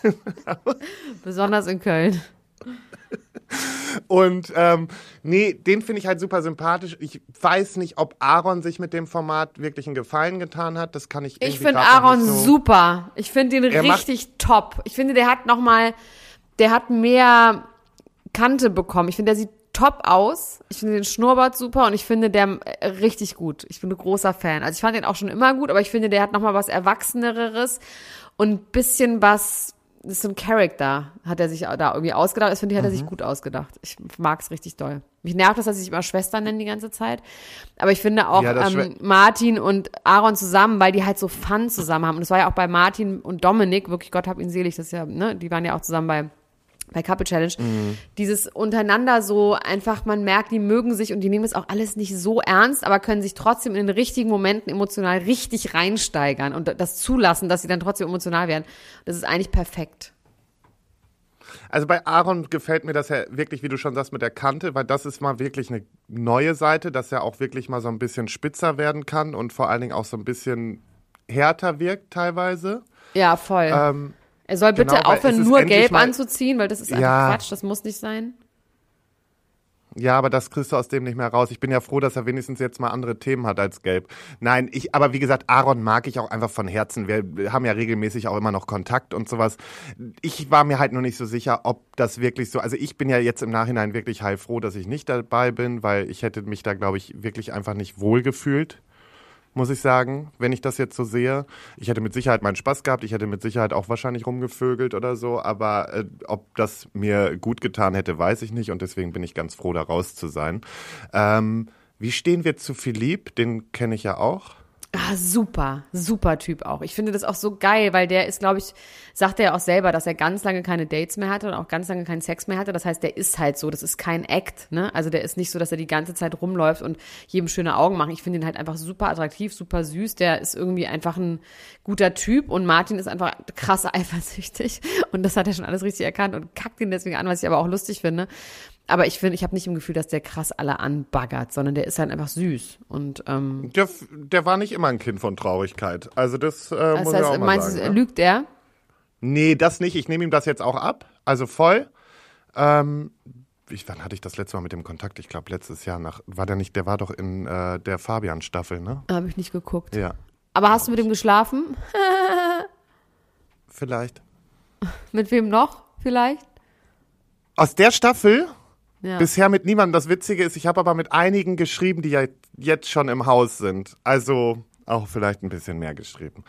(laughs) Besonders in Köln. Und ähm, nee, den finde ich halt super sympathisch. Ich weiß nicht, ob Aaron sich mit dem Format wirklich einen Gefallen getan hat. Das kann ich Ich finde Aaron so super. Ich finde ihn richtig top. Ich finde, der hat noch mal, der hat mehr Kante bekommen. Ich finde, der sieht top aus. Ich finde den Schnurrbart super und ich finde der äh, richtig gut. Ich bin ein großer Fan. Also ich fand den auch schon immer gut, aber ich finde, der hat noch mal was Erwachseneres und ein bisschen was, das ist so ein Charakter, hat er sich da irgendwie ausgedacht. Das finde ich, hat er Mhm. sich gut ausgedacht. Ich mag es richtig doll. Mich nervt das, dass sie sich immer Schwestern nennen die ganze Zeit. Aber ich finde auch Ja, ähm, Martin und Aaron zusammen, weil die halt so Fun zusammen haben. Und das war ja auch bei Martin und Dominik, wirklich Gott hab ihn selig, das ist ja, ne, die waren ja auch zusammen bei bei Couple Challenge, Mhm. dieses untereinander so einfach, man merkt, die mögen sich und die nehmen es auch alles nicht so ernst, aber können sich trotzdem in den richtigen Momenten emotional richtig reinsteigern und das zulassen, dass sie dann trotzdem emotional werden. Das ist eigentlich perfekt. Also bei Aaron gefällt mir das ja wirklich, wie du schon sagst, mit der Kante, weil das ist mal wirklich eine neue Seite, dass er auch wirklich mal so ein bisschen spitzer werden kann und vor allen Dingen auch so ein bisschen härter wirkt teilweise. Ja, voll. Ähm, er soll bitte genau, aufhören, nur gelb mal- anzuziehen, weil das ist einfach Ja. Quatsch, das muss nicht sein. Ja, aber das kriegst du aus dem nicht mehr raus. Ich bin ja froh, dass er wenigstens jetzt mal andere Themen hat als Gelb. Nein, ich, aber wie gesagt, Aaron mag ich auch einfach von Herzen. Wir haben ja regelmäßig auch immer noch Kontakt und sowas. Ich war mir halt nur nicht so sicher, ob das wirklich so, also ich bin ja jetzt im Nachhinein wirklich heilfroh, dass ich nicht dabei bin, weil ich hätte mich da, glaube ich, wirklich einfach nicht wohl gefühlt. Muss ich sagen, wenn ich das jetzt so sehe. Ich hätte mit Sicherheit meinen Spaß gehabt, ich hätte mit Sicherheit auch wahrscheinlich rumgevögelt oder so, aber äh, ob das mir gut getan hätte, weiß ich nicht und deswegen bin ich ganz froh, da raus zu sein. Ähm, wie stehen wir zu Philipp? Den kenne ich ja auch. Ah, super, super Typ auch. Ich finde das auch so geil, weil der ist, glaube ich, sagt er ja auch selber, dass er ganz lange keine Dates mehr hatte und auch ganz lange keinen Sex mehr hatte. Das heißt, der ist halt so, das ist kein Act, ne? Also der ist nicht so, dass er die ganze Zeit rumläuft und jedem schöne Augen macht. Ich finde ihn halt einfach super attraktiv, super süß. Der ist irgendwie einfach ein guter Typ und Martin ist einfach krass eifersüchtig und das hat er schon alles richtig erkannt und kackt ihn deswegen an, was ich aber auch lustig finde. Aber ich finde, ich habe nicht im Gefühl, dass der krass alle anbaggert, sondern der ist halt einfach süß und ähm, Der, der war nicht immer ein Kind von Traurigkeit. Also das, äh, das muss ich auch heißt, mal meinst sagen. du, ne? lügt er? Nee, das nicht. Ich nehme ihm das jetzt auch ab. Also voll. Ähm, ich, wann hatte ich das letzte Mal mit dem Kontakt? Ich glaube letztes Jahr nach. War der nicht? Der war doch in äh, der Fabian-Staffel, ne? Habe ich nicht geguckt. Ja. Aber hast du mit ihm geschlafen? (laughs) Vielleicht. Mit wem noch? Vielleicht? Aus der Staffel Ja. bisher mit niemandem. Das Witzige ist, ich habe aber mit einigen geschrieben, die ja jetzt schon im Haus sind. Also auch vielleicht ein bisschen mehr geschrieben.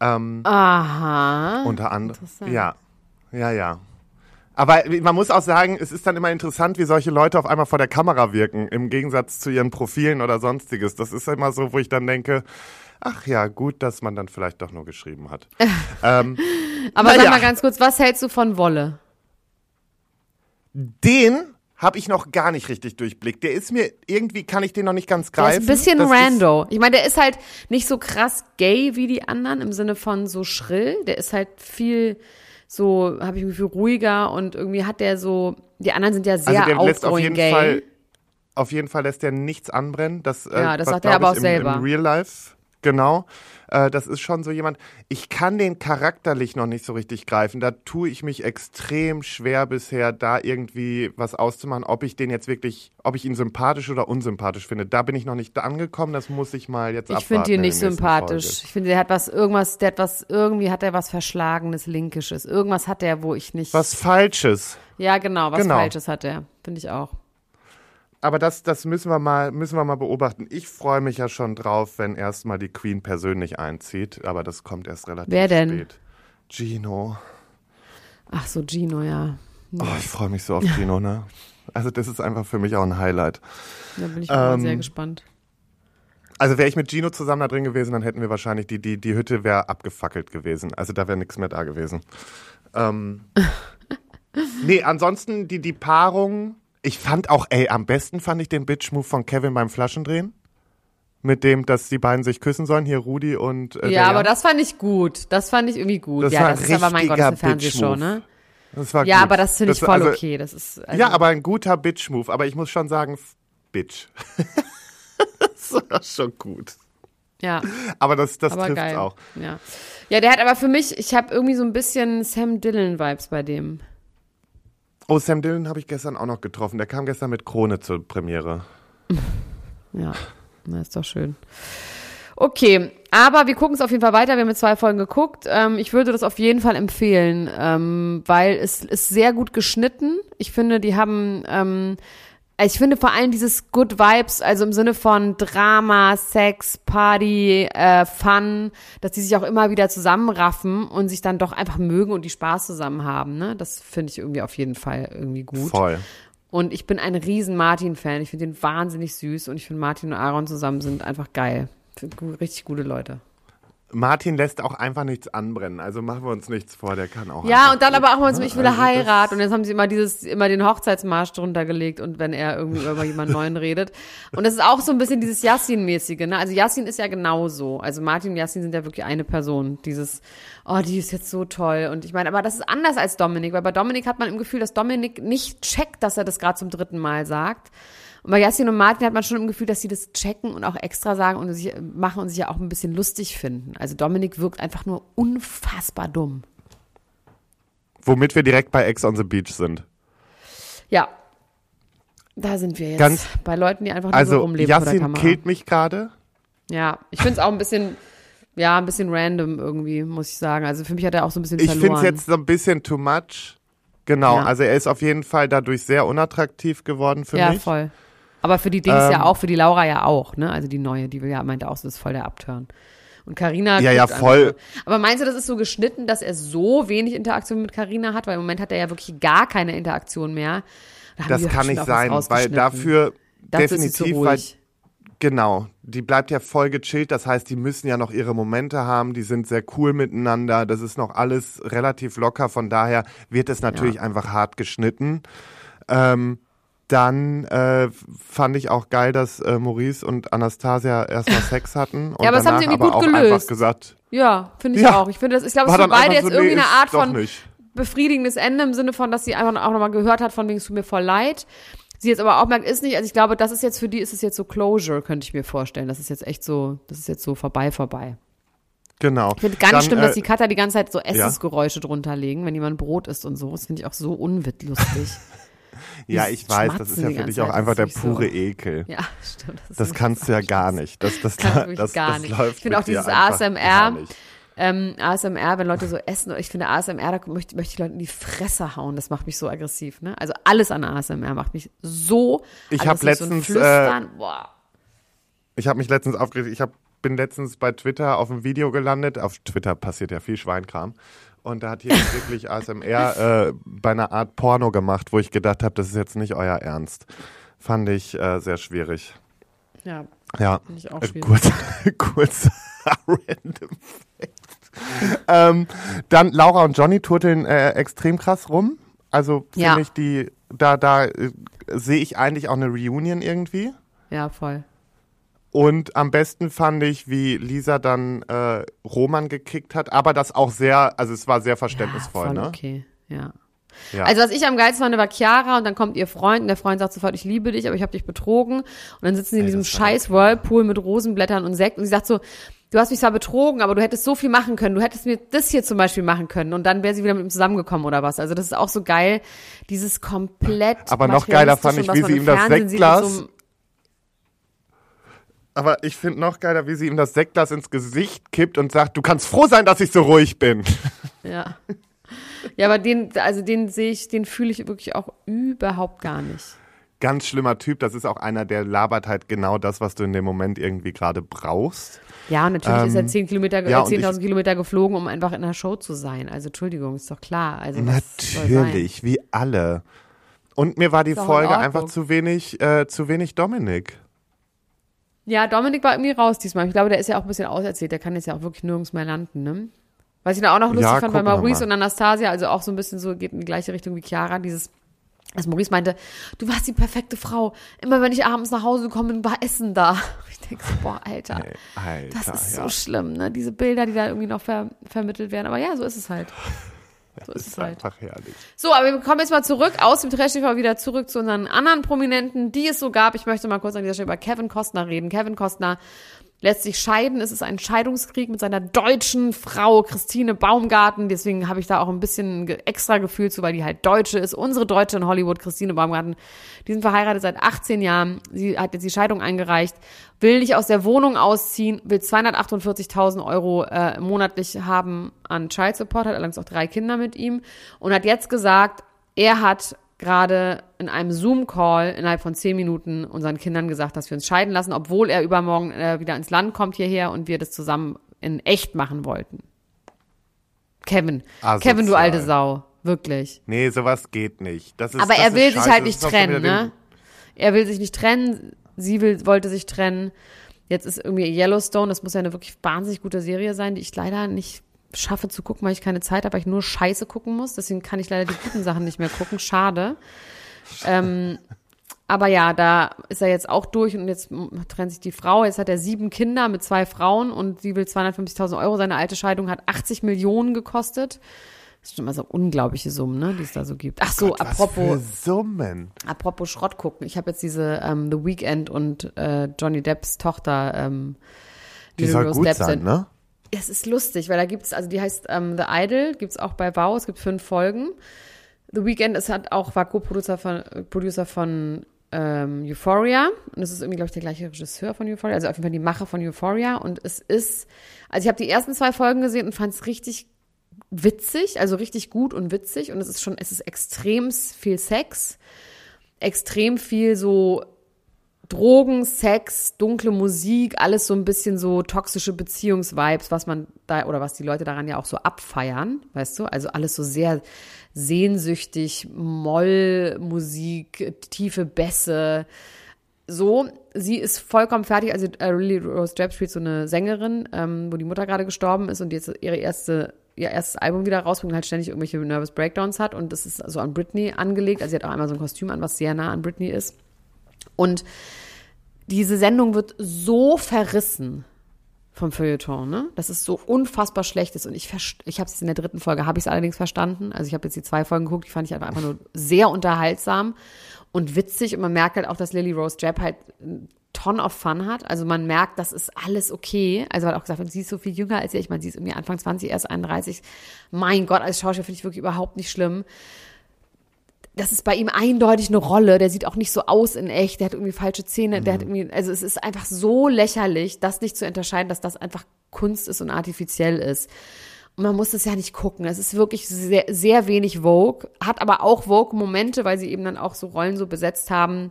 Ähm, Aha. unter anderem. Ja, ja, ja. Aber man muss auch sagen, es ist dann immer interessant, wie solche Leute auf einmal vor der Kamera wirken, im Gegensatz zu ihren Profilen oder sonstiges. Das ist immer so, wo ich dann denke, ach ja, gut, dass man dann vielleicht doch nur geschrieben hat. (laughs) ähm, Aber sag mal ganz kurz, was hältst du von Wolle? den habe ich noch gar nicht richtig durchblickt. Der ist mir, irgendwie kann ich den noch nicht ganz Der greifen. ist ein bisschen rando. Ich meine, der ist halt nicht so krass gay wie die anderen im Sinne von so schrill. Der ist halt viel so, habe ich irgendwie ruhiger und irgendwie hat der so, die anderen sind ja Ist, sehr also der lässt auf jeden gay. Fall, auf jeden Fall lässt der nichts anbrennen. Das, äh, Ja, das was, sagt er aber ich, auch im, selber. Im Real Life, genau. Äh, das ist schon so jemand. Ich kann den charakterlich noch nicht so richtig greifen. Da tue ich mich extrem schwer bisher, da irgendwie was auszumachen, ob ich den jetzt wirklich, ob ich ihn sympathisch oder unsympathisch finde. Da bin ich noch nicht angekommen. Das muss ich mal jetzt Ich abwarten. finde ihn nicht sympathisch. Folge. Ich finde, der hat was, irgendwas, der hat was, irgendwie hat er was Verschlagenes, Linkisches. Irgendwas hat er, wo ich nicht. Was Falsches. Ja, genau, was Genau. Falsches hat er. Finde ich auch. Aber das, das müssen wir mal, müssen wir mal beobachten. Ich freue mich ja schon drauf, wenn erstmal die Queen persönlich einzieht. Aber das kommt erst relativ Wer denn? spät. Gino. Ach so, Gino, ja. Oh, ich freue mich so auf Gino, ne? (laughs) Also das ist einfach für mich auch ein Highlight. Da bin ich mal Ähm, sehr gespannt. Also wäre ich mit Gino zusammen da drin gewesen, dann hätten wir wahrscheinlich die, die, die Hütte wäre abgefackelt gewesen. Also da wäre nichts mehr da gewesen. Ähm, (laughs) nee, ansonsten die, die Paarung. Ich fand auch, ey, am besten fand ich den Bitch-Move von Kevin beim Flaschendrehen. Mit dem, dass die beiden sich küssen sollen, hier Rudi und äh, Ja, aber Jan. das fand ich gut. Das fand ich irgendwie gut. Das ja, war das ist aber mein Gott, das ist eine Fernsehshow, ne? Das war Ja, gut. aber das finde ich Das- voll also, okay. Das ist, also, Ja, aber ein guter Bitch-Move. Aber ich muss schon sagen, Bitch. (laughs) das war schon gut. ja, Aber das, das aber trifft's geil. auch. Ja. ja, der hat aber für mich, ich habe irgendwie so ein bisschen Sam Dillon-Vibes bei dem. Oh, Sam Dillon habe ich gestern auch noch getroffen. Der kam gestern mit Krone zur Premiere. (laughs) Ja, na, ist doch schön. Okay, aber wir gucken es auf jeden Fall weiter. Wir haben jetzt zwei Folgen geguckt. Ähm, ich würde das auf jeden Fall empfehlen, ähm, weil es ist sehr gut geschnitten. Ich finde, die haben ähm, ich finde vor allem dieses Good Vibes, also im Sinne von Drama, Sex, Party, äh, Fun, dass die sich auch immer wieder zusammenraffen und sich dann doch einfach mögen und die Spaß zusammen haben. Ne? Das finde ich irgendwie auf jeden Fall irgendwie gut. Voll. Und ich bin ein riesen Martin-Fan. Ich finde den wahnsinnig süß und ich finde Martin und Aaron zusammen sind einfach geil. Richtig gute Leute. Martin lässt auch einfach nichts anbrennen. Also machen wir uns nichts vor, der kann auch. Ja, und dann aber auch mal so, ich will Also heiraten. Und jetzt haben sie immer dieses, immer den Hochzeitsmarsch drunter gelegt und wenn er irgendwie über jemanden (laughs) Neuen redet. Und das ist auch so ein bisschen dieses Yassin-mäßige, ne? Also Yassin ist ja genauso. Also Martin und Yassin sind ja wirklich eine Person. Dieses, oh, die ist jetzt so toll. Und ich meine, aber das ist anders als Dominik, weil bei Dominik hat man im Gefühl, dass Dominik nicht checkt, dass er das gerade zum dritten Mal sagt. Und bei Yassin und Martin hat man schon im Gefühl, dass sie das checken und auch extra sagen und sich machen und sich ja auch ein bisschen lustig finden. Also Dominik wirkt einfach nur unfassbar dumm. Womit wir direkt bei Ex on the Beach sind. Ja. Da sind wir jetzt. Ganz- bei Leuten, die einfach nur so Also rumleben vor der Yassin Kamera. killt mich gerade. Ja, ich finde es auch ein bisschen, ja, ein bisschen random irgendwie, muss ich sagen. Also für mich hat er auch so ein bisschen Ich verloren. finde es jetzt so ein bisschen too much. Genau, Ja. also er ist auf jeden Fall dadurch sehr unattraktiv geworden für Ja, mich. voll. Aber für die Dings Ähm, ja auch, für die Laura ja auch, ne? Also die neue, die ja, meinte auch, so das ist voll der Abturn. Und Carina Ja, ja, voll. Aber meinst du, das ist so geschnitten, dass er so wenig Interaktion mit Carina hat? Weil im Moment hat er ja wirklich gar keine Interaktion mehr. Da Das kann nicht sein, weil dafür zu definitiv, weil. Genau, die bleibt ja voll gechillt, das heißt, die müssen ja noch ihre Momente haben, die sind sehr cool miteinander, das ist noch alles relativ locker, von daher wird es natürlich einfach hart geschnitten. Ähm, dann äh, fand ich auch geil, dass äh, Maurice und Anastasia erstmal (laughs) Sex hatten und Ja, aber das haben sie irgendwie gut gelöst. einfach gesagt, Ja, finde ich Ja. auch. Ich finde das, ich glaube, es dann beide jetzt so, nee, irgendwie eine Art von nicht. befriedigendes Ende im Sinne von, dass sie einfach auch nochmal gehört hat, von wegen es tut mir voll leid. Sie jetzt aber auch merkt, ist nicht, also ich glaube, das ist jetzt für die, ist es jetzt so Closure, könnte ich mir vorstellen. Das ist jetzt echt so, das ist jetzt so vorbei, vorbei. Genau. Ich finde ganz Dann, schlimm, äh, dass die Cutter die ganze Zeit so Essensgeräusche drunter legen, wenn jemand Brot isst und so. Das finde ich auch so unwittlustig. (laughs) Ja, ich weiß, das ist ja für dich auch Zeit, einfach das der nicht so- pure Ekel. ja, stimmt. Das wirklich kannst du ja gar nicht. Das, das, das, (laughs) das, gar das nicht. läuft Ich finde auch dieses ASMR. Ähm, ASMR, wenn Leute so essen, ich finde ASMR, da möchte, möchte ich Leute in die Fresse hauen. Das macht mich so aggressiv, ne? Also alles an ASMR macht mich so. Ich hab das ist so ein letztens, äh. Ich habe mich letztens aufgeregt, ich hab, bin letztens bei Twitter auf ein Video gelandet. Auf Twitter passiert ja viel Schweinkram. Und da hat jemand wirklich (laughs) ASMR äh, bei einer Art Porno gemacht, wo ich gedacht habe, das ist jetzt nicht euer Ernst. Fand ich äh, sehr schwierig. Ja, Ja, ich auch äh, schwierig. kurz, (laughs) kurz (laughs) random Fact. ähm, dann Laura und Johnny turteln äh, extrem krass rum. Also finde Ja. ich die, da, da äh, sehe ich eigentlich auch eine Reunion irgendwie. ja, voll. Und am besten fand ich, wie Lisa dann äh, Roman gekickt hat, aber das auch sehr, also es war sehr verständnisvoll, ja, voll ne? okay, ja. Ja. Also was ich am geilsten fand, war Chiara und dann kommt ihr Freund und der Freund sagt sofort, ich liebe dich, aber ich habe dich betrogen. Und dann sitzen sie in Ey, diesem scheiß Whirlpool mit Rosenblättern und Sekt und sie sagt so, du hast mich zwar betrogen, aber du hättest so viel machen können. Du hättest mir das hier zum Beispiel machen können und dann wäre sie wieder mit ihm zusammengekommen oder was. Also das ist auch so geil, dieses komplett Aber noch geiler fand ich, wie sie ihm das Fernsehen Sektglas- aber ich finde noch geiler, wie sie ihm das Sektglas ins Gesicht kippt und sagt, du kannst froh sein, dass ich so ruhig bin. (laughs) Ja. Ja, aber den, also den sehe ich, den fühle ich wirklich auch überhaupt gar nicht. Ganz schlimmer Typ, das ist auch einer, der labert halt genau das, was du in dem Moment irgendwie gerade brauchst. Ja, und natürlich ist er Ähm, 10 Kilometer, ja, äh, und ich- 10.000 Kilometer geflogen, um einfach in einer Show zu sein. Also Entschuldigung, ist doch klar. Also? Natürlich, wie alle. Und mir war die Folge einfach zu wenig, äh, zu wenig Dominik. Ja, Dominik war irgendwie raus diesmal. Ich glaube, der ist ja auch ein bisschen auserzählt. Der kann jetzt ja auch wirklich nirgends mehr landen, ne? Was ich dann auch noch lustig Ja, fand bei Maurice und Anastasia, also auch so ein bisschen so, geht in die gleiche Richtung wie Chiara, dieses, dass Maurice meinte, du warst die perfekte Frau. Immer wenn ich abends nach Hause komme, war Essen da. (laughs) Ich denke so, boah, Alter. Ey, Alter, Das ist ja. so schlimm, ne? Diese Bilder, die da irgendwie noch ver vermittelt werden. Aber ja, so ist es halt. So ist ist halt. einfach herrlich. So, aber wir kommen jetzt mal zurück aus dem Trash-TV wieder zurück zu unseren anderen Prominenten, die es so gab. Ich möchte mal kurz an dieser Stelle über Kevin Costner reden. Kevin Costner lässt sich scheiden. Es ist ein Scheidungskrieg mit seiner deutschen Frau Christine Baumgarten. Deswegen habe ich da auch ein bisschen extra Gefühl zu, weil die halt Deutsche ist. Unsere Deutsche in Hollywood, Christine Baumgarten. Die sind verheiratet seit 18 Jahren. Sie hat jetzt die Scheidung eingereicht, will nicht aus der Wohnung ausziehen, will 248.000 Euro äh, monatlich haben an Child Support, hat allerdings auch drei Kinder mit ihm und hat jetzt gesagt, er hat gerade in einem Zoom-Call innerhalb von zehn Minuten unseren Kindern gesagt, dass wir uns scheiden lassen, obwohl er übermorgen äh, wieder ins Land kommt hierher und wir das zusammen in echt machen wollten. Kevin. Asozial. Kevin, du alte Sau. Wirklich. Nee, sowas geht nicht. Das ist, Aber er will sich scheiße. halt nicht trennen, ne? Er will sich nicht trennen. Sie will, wollte sich trennen. Jetzt ist irgendwie Yellowstone, das muss ja eine wirklich wahnsinnig gute Serie sein, die ich leider nicht schaffe zu gucken, weil ich keine Zeit habe, weil ich nur Scheiße gucken muss. Deswegen kann ich leider die guten Sachen nicht mehr gucken. Schade. Ähm, aber ja, da ist er jetzt auch durch und jetzt trennt sich die Frau. Jetzt hat er sieben Kinder mit zwei Frauen und sie will 250.000 Euro. Seine alte Scheidung hat 80 Millionen gekostet. Das sind immer so unglaubliche Summen, ne, die es da so gibt. Ach so, Was für apropos, Summen. apropos Schrott gucken. Ich habe jetzt diese ähm, The Weeknd und äh, Johnny Depps Tochter ähm, Die Lily soll gut Depp sein, sind. ne? Es ist lustig, weil da gibt's, also die heißt ähm, The Idol, gibt's auch bei Wow, es gibt fünf Folgen. The Weeknd ist hat auch, war Co-Producer von, äh, Producer von ähm, Euphoria. Und es ist irgendwie, glaube ich, der gleiche Regisseur von Euphoria, also auf jeden Fall die Macher von Euphoria. Und es ist, also ich habe die ersten zwei Folgen gesehen und fand es richtig witzig, also richtig gut und witzig. Und es ist schon, es ist extrem viel Sex, extrem viel so Drogen, Sex, dunkle Musik, alles so ein bisschen so toxische Beziehungsvibes, was man da oder was die Leute daran ja auch so abfeiern, weißt du? Also alles so sehr sehnsüchtig, Mollmusik, tiefe Bässe. So, sie ist vollkommen fertig. Also äh, Lily Rose Depp spielt so eine Sängerin, ähm, wo die Mutter gerade gestorben ist und jetzt ihre erste ihr erstes Album wieder rausbringt und halt ständig irgendwelche Nervous Breakdowns hat und das ist so an Britney angelegt. Also sie hat auch einmal so ein Kostüm an, was sehr nah an Britney ist. Und diese Sendung wird so verrissen vom Feuilleton, ne? Das ist so unfassbar schlecht ist. Und ich, ich habe es in der dritten Folge, habe ich es allerdings verstanden. Also ich habe jetzt die zwei Folgen geguckt, die fand ich einfach, einfach nur sehr unterhaltsam und witzig. Und man merkt halt auch, dass Lily Rose Depp halt Ton of Fun hat. Also man merkt, das ist alles okay. Also hat auch gesagt, sie ist so viel jünger als ihr. Ich meine, sie ist irgendwie Anfang 20, erst 31. Mein Gott, als Schauspieler finde ich wirklich überhaupt nicht schlimm das ist bei ihm eindeutig eine Rolle. Der sieht auch nicht so aus in echt. Der hat irgendwie falsche Zähne. Der hat irgendwie, also es ist einfach so lächerlich, das nicht zu unterscheiden, dass das einfach Kunst ist und artifiziell ist. Und man muss das ja nicht gucken. Es ist wirklich sehr, sehr wenig Vogue. Hat aber auch Vogue-Momente, weil sie eben dann auch so Rollen so besetzt haben,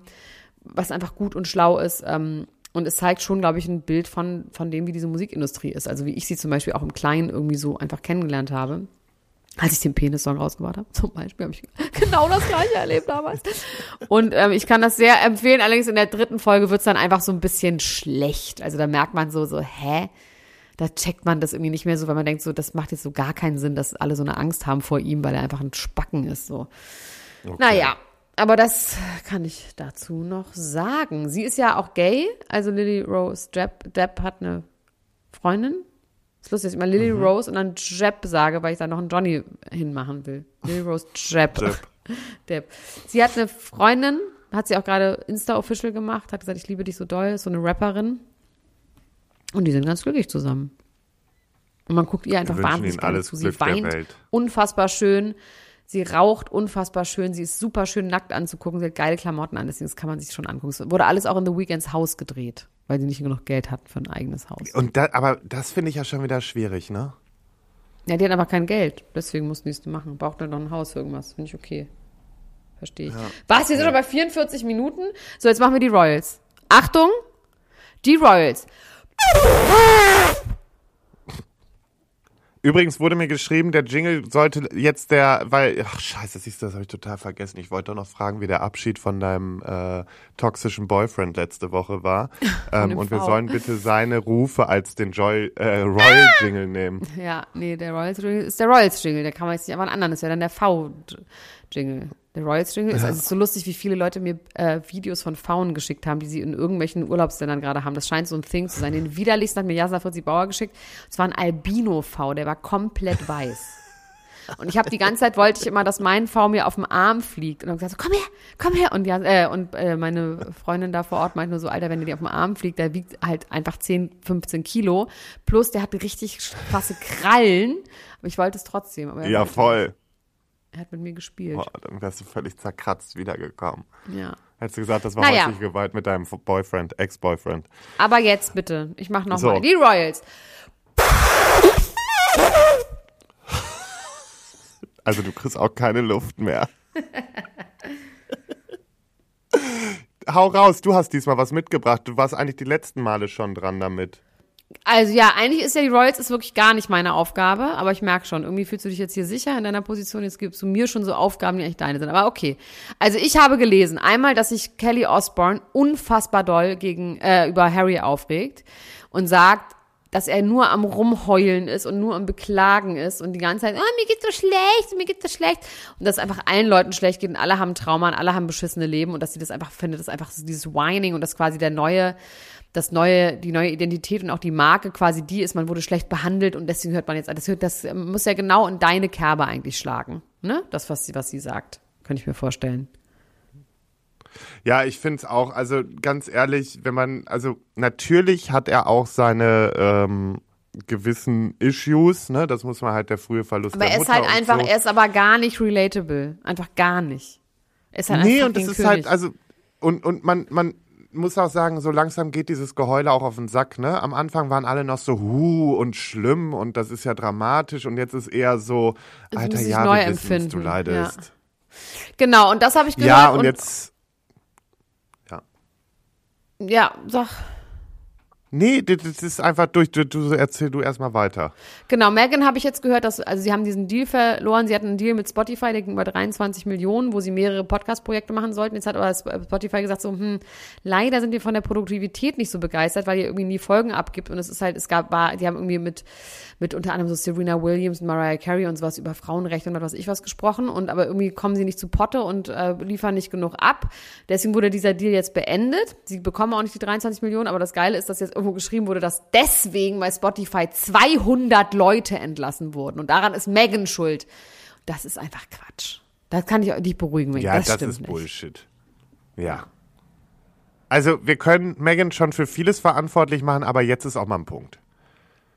was einfach gut und schlau ist. Ähm, und es zeigt schon, glaube ich, ein Bild von, von dem, wie diese Musikindustrie ist. Also wie ich sie zum Beispiel auch im Kleinen irgendwie so einfach kennengelernt habe. Als ich den Penis-Song rausgebracht habe, (laughs) zum Beispiel, habe ich genau das gleiche erlebt damals. Und ähm, ich kann das sehr empfehlen, allerdings in der dritten Folge wird's dann einfach so ein bisschen schlecht. Also da merkt man so, so, hä? Da checkt man das irgendwie nicht mehr so, weil man denkt so, das macht jetzt so gar keinen Sinn, dass alle so eine Angst haben vor ihm, weil er einfach ein Spacken ist. So. Naja, aber das kann ich dazu noch sagen. Sie ist ja auch gay, also Lily Rose Depp, Depp hat eine Freundin. Ist lustig, dass ich immer Lily Rose und dann Jeb sage, weil ich da noch einen Johnny hinmachen will. Lily Rose Jeb. Jeb. (laughs) Depp. Sie hat eine Freundin, hat sie auch gerade Insta-Official gemacht, hat gesagt, ich liebe dich so doll, ist so eine Rapperin. Und die sind ganz glücklich zusammen. Und man guckt ihr einfach wahnsinnig alles zu. Sie weint unfassbar schön. Sie raucht unfassbar schön. Sie ist super schön nackt anzugucken. Sie hat geile Klamotten an. Deswegen das kann man sich schon angucken. Es wurde alles auch in The Weekends Haus gedreht, weil sie nicht genug Geld hatten für ein eigenes Haus. Und da, aber das finde ich ja schon wieder schwierig, ne? Ja, die hatten aber kein Geld. Deswegen mussten die es machen. Braucht dann noch ein Haus für irgendwas. Finde ich okay. Verstehe ich. Was? Wir sind schon bei 44 Minuten? So, jetzt machen wir die Royals. Achtung! Die Royals. Übrigens wurde mir geschrieben, der Jingle sollte jetzt der, weil, ach scheiße, siehst du, das habe ich total vergessen. Ich wollte doch noch fragen, wie der Abschied von deinem äh, toxischen Boyfriend letzte Woche war. (laughs) Ähm, und wir V. sollen bitte seine Rufe als den Joy, äh, Royal Jingle nehmen. Ja, nee, der Royals Jingle ist der Royals Jingle. Der kann man jetzt nicht einfach einen anderen. Das wäre dann der V-Jingle. Der Royals Jingle ist also es ist so lustig, wie viele Leute mir äh, Videos von Pfauen geschickt haben, die sie in irgendwelchen Urlaubsländern gerade haben. Das scheint so ein Thing zu sein. Den widerlichsten hat mir Jasna Fritzi Bauer geschickt. Es war ein Albino-V, der war komplett weiß. Und ich habe die ganze Zeit wollte ich immer, dass mein V mir auf dem Arm fliegt. Und dann gesagt, so, komm her, komm her. Und, ja, äh, und äh, meine Freundin da vor Ort meint nur so, Alter, wenn der dir auf dem Arm fliegt, der wiegt halt einfach 10, 15 Kilo. Plus der hat richtig krasse Krallen. Aber ich wollte es trotzdem. Aber Ja, voll. Er hat mit mir gespielt. Boah, dann wärst du völlig zerkratzt wiedergekommen. Ja. Hättest du gesagt, das war Naja. häusliche Gewalt mit deinem Boyfriend, Ex-Boyfriend. Aber jetzt bitte. Ich mach noch So. mal Die Royals. Also du kriegst auch keine Luft mehr. (laughs) hau raus, du hast diesmal was mitgebracht. Du warst eigentlich die letzten Male schon dran damit. Also ja, eigentlich ist ja die Royals ist wirklich gar nicht meine Aufgabe, aber ich merke schon, irgendwie fühlst du dich jetzt hier sicher in deiner Position, jetzt gibst du mir schon so Aufgaben, die eigentlich deine sind. Aber okay. Also ich habe gelesen, einmal, dass sich Kelly Osbourne unfassbar doll gegen äh, über Harry aufregt und sagt, dass er nur am Rumheulen ist und nur am Beklagen ist und die ganze Zeit, oh, mir geht's so schlecht, mir geht's so schlecht. Und dass einfach allen Leuten schlecht geht und alle haben Trauma und alle haben beschissene Leben und dass sie das einfach findet, das einfach dieses Whining und das quasi der neue, das neue, die neue Identität und auch die Marke quasi die ist, man wurde schlecht behandelt und deswegen hört man jetzt, das, hört, das muss ja genau in deine Kerbe eigentlich schlagen, ne? Das, was sie, was sie sagt. Könnte ich mir vorstellen. Ja, ich finde es auch, also ganz ehrlich, wenn man, also natürlich hat er auch seine ähm, gewissen Issues, ne? Das muss man halt der frühe Verlust Aber er ist halt einfach, so. er ist aber gar nicht relatable. Einfach gar nicht. Er ist halt Nee, und das ist halt, also, und, und man, man muss auch sagen, so langsam geht dieses Geheule auch auf den Sack, ne? Am Anfang waren alle noch so, hu und schlimm und das ist ja dramatisch und jetzt ist eher so, Es Alter, ja, neu wir wissen, du leidest. Genau, und das habe ich gehört. Ja, und, jetzt, Ja, sag. Nee, das ist einfach durch, du, du erzähl du erstmal weiter. Genau, Megan habe ich jetzt gehört, dass, also sie haben diesen Deal verloren. Sie hatten einen Deal mit Spotify, der ging über 23 Millionen, wo sie mehrere Podcast-Projekte machen sollten. Jetzt hat aber Spotify gesagt so, hm, leider sind wir von der Produktivität nicht so begeistert, weil ihr irgendwie nie Folgen abgibt. Und es ist halt, es gab, war, die haben irgendwie mit, mit unter anderem so Serena Williams und Mariah Carey und sowas über Frauenrechte und was ich was gesprochen. Und aber irgendwie kommen sie nicht zu Potte und äh, liefern nicht genug ab. Deswegen wurde dieser Deal jetzt beendet. Sie bekommen auch nicht die 23 Millionen, aber das Geile ist, dass jetzt irgendwo geschrieben wurde, dass deswegen bei Spotify 200 Leute entlassen wurden. Und daran ist Megan schuld. Das ist einfach Quatsch. Das kann ich dich beruhigen, Megan. Ja, das, das, ist nicht. Bullshit. Ja. Also, wir können Megan schon für vieles verantwortlich machen, aber jetzt ist auch mal ein Punkt.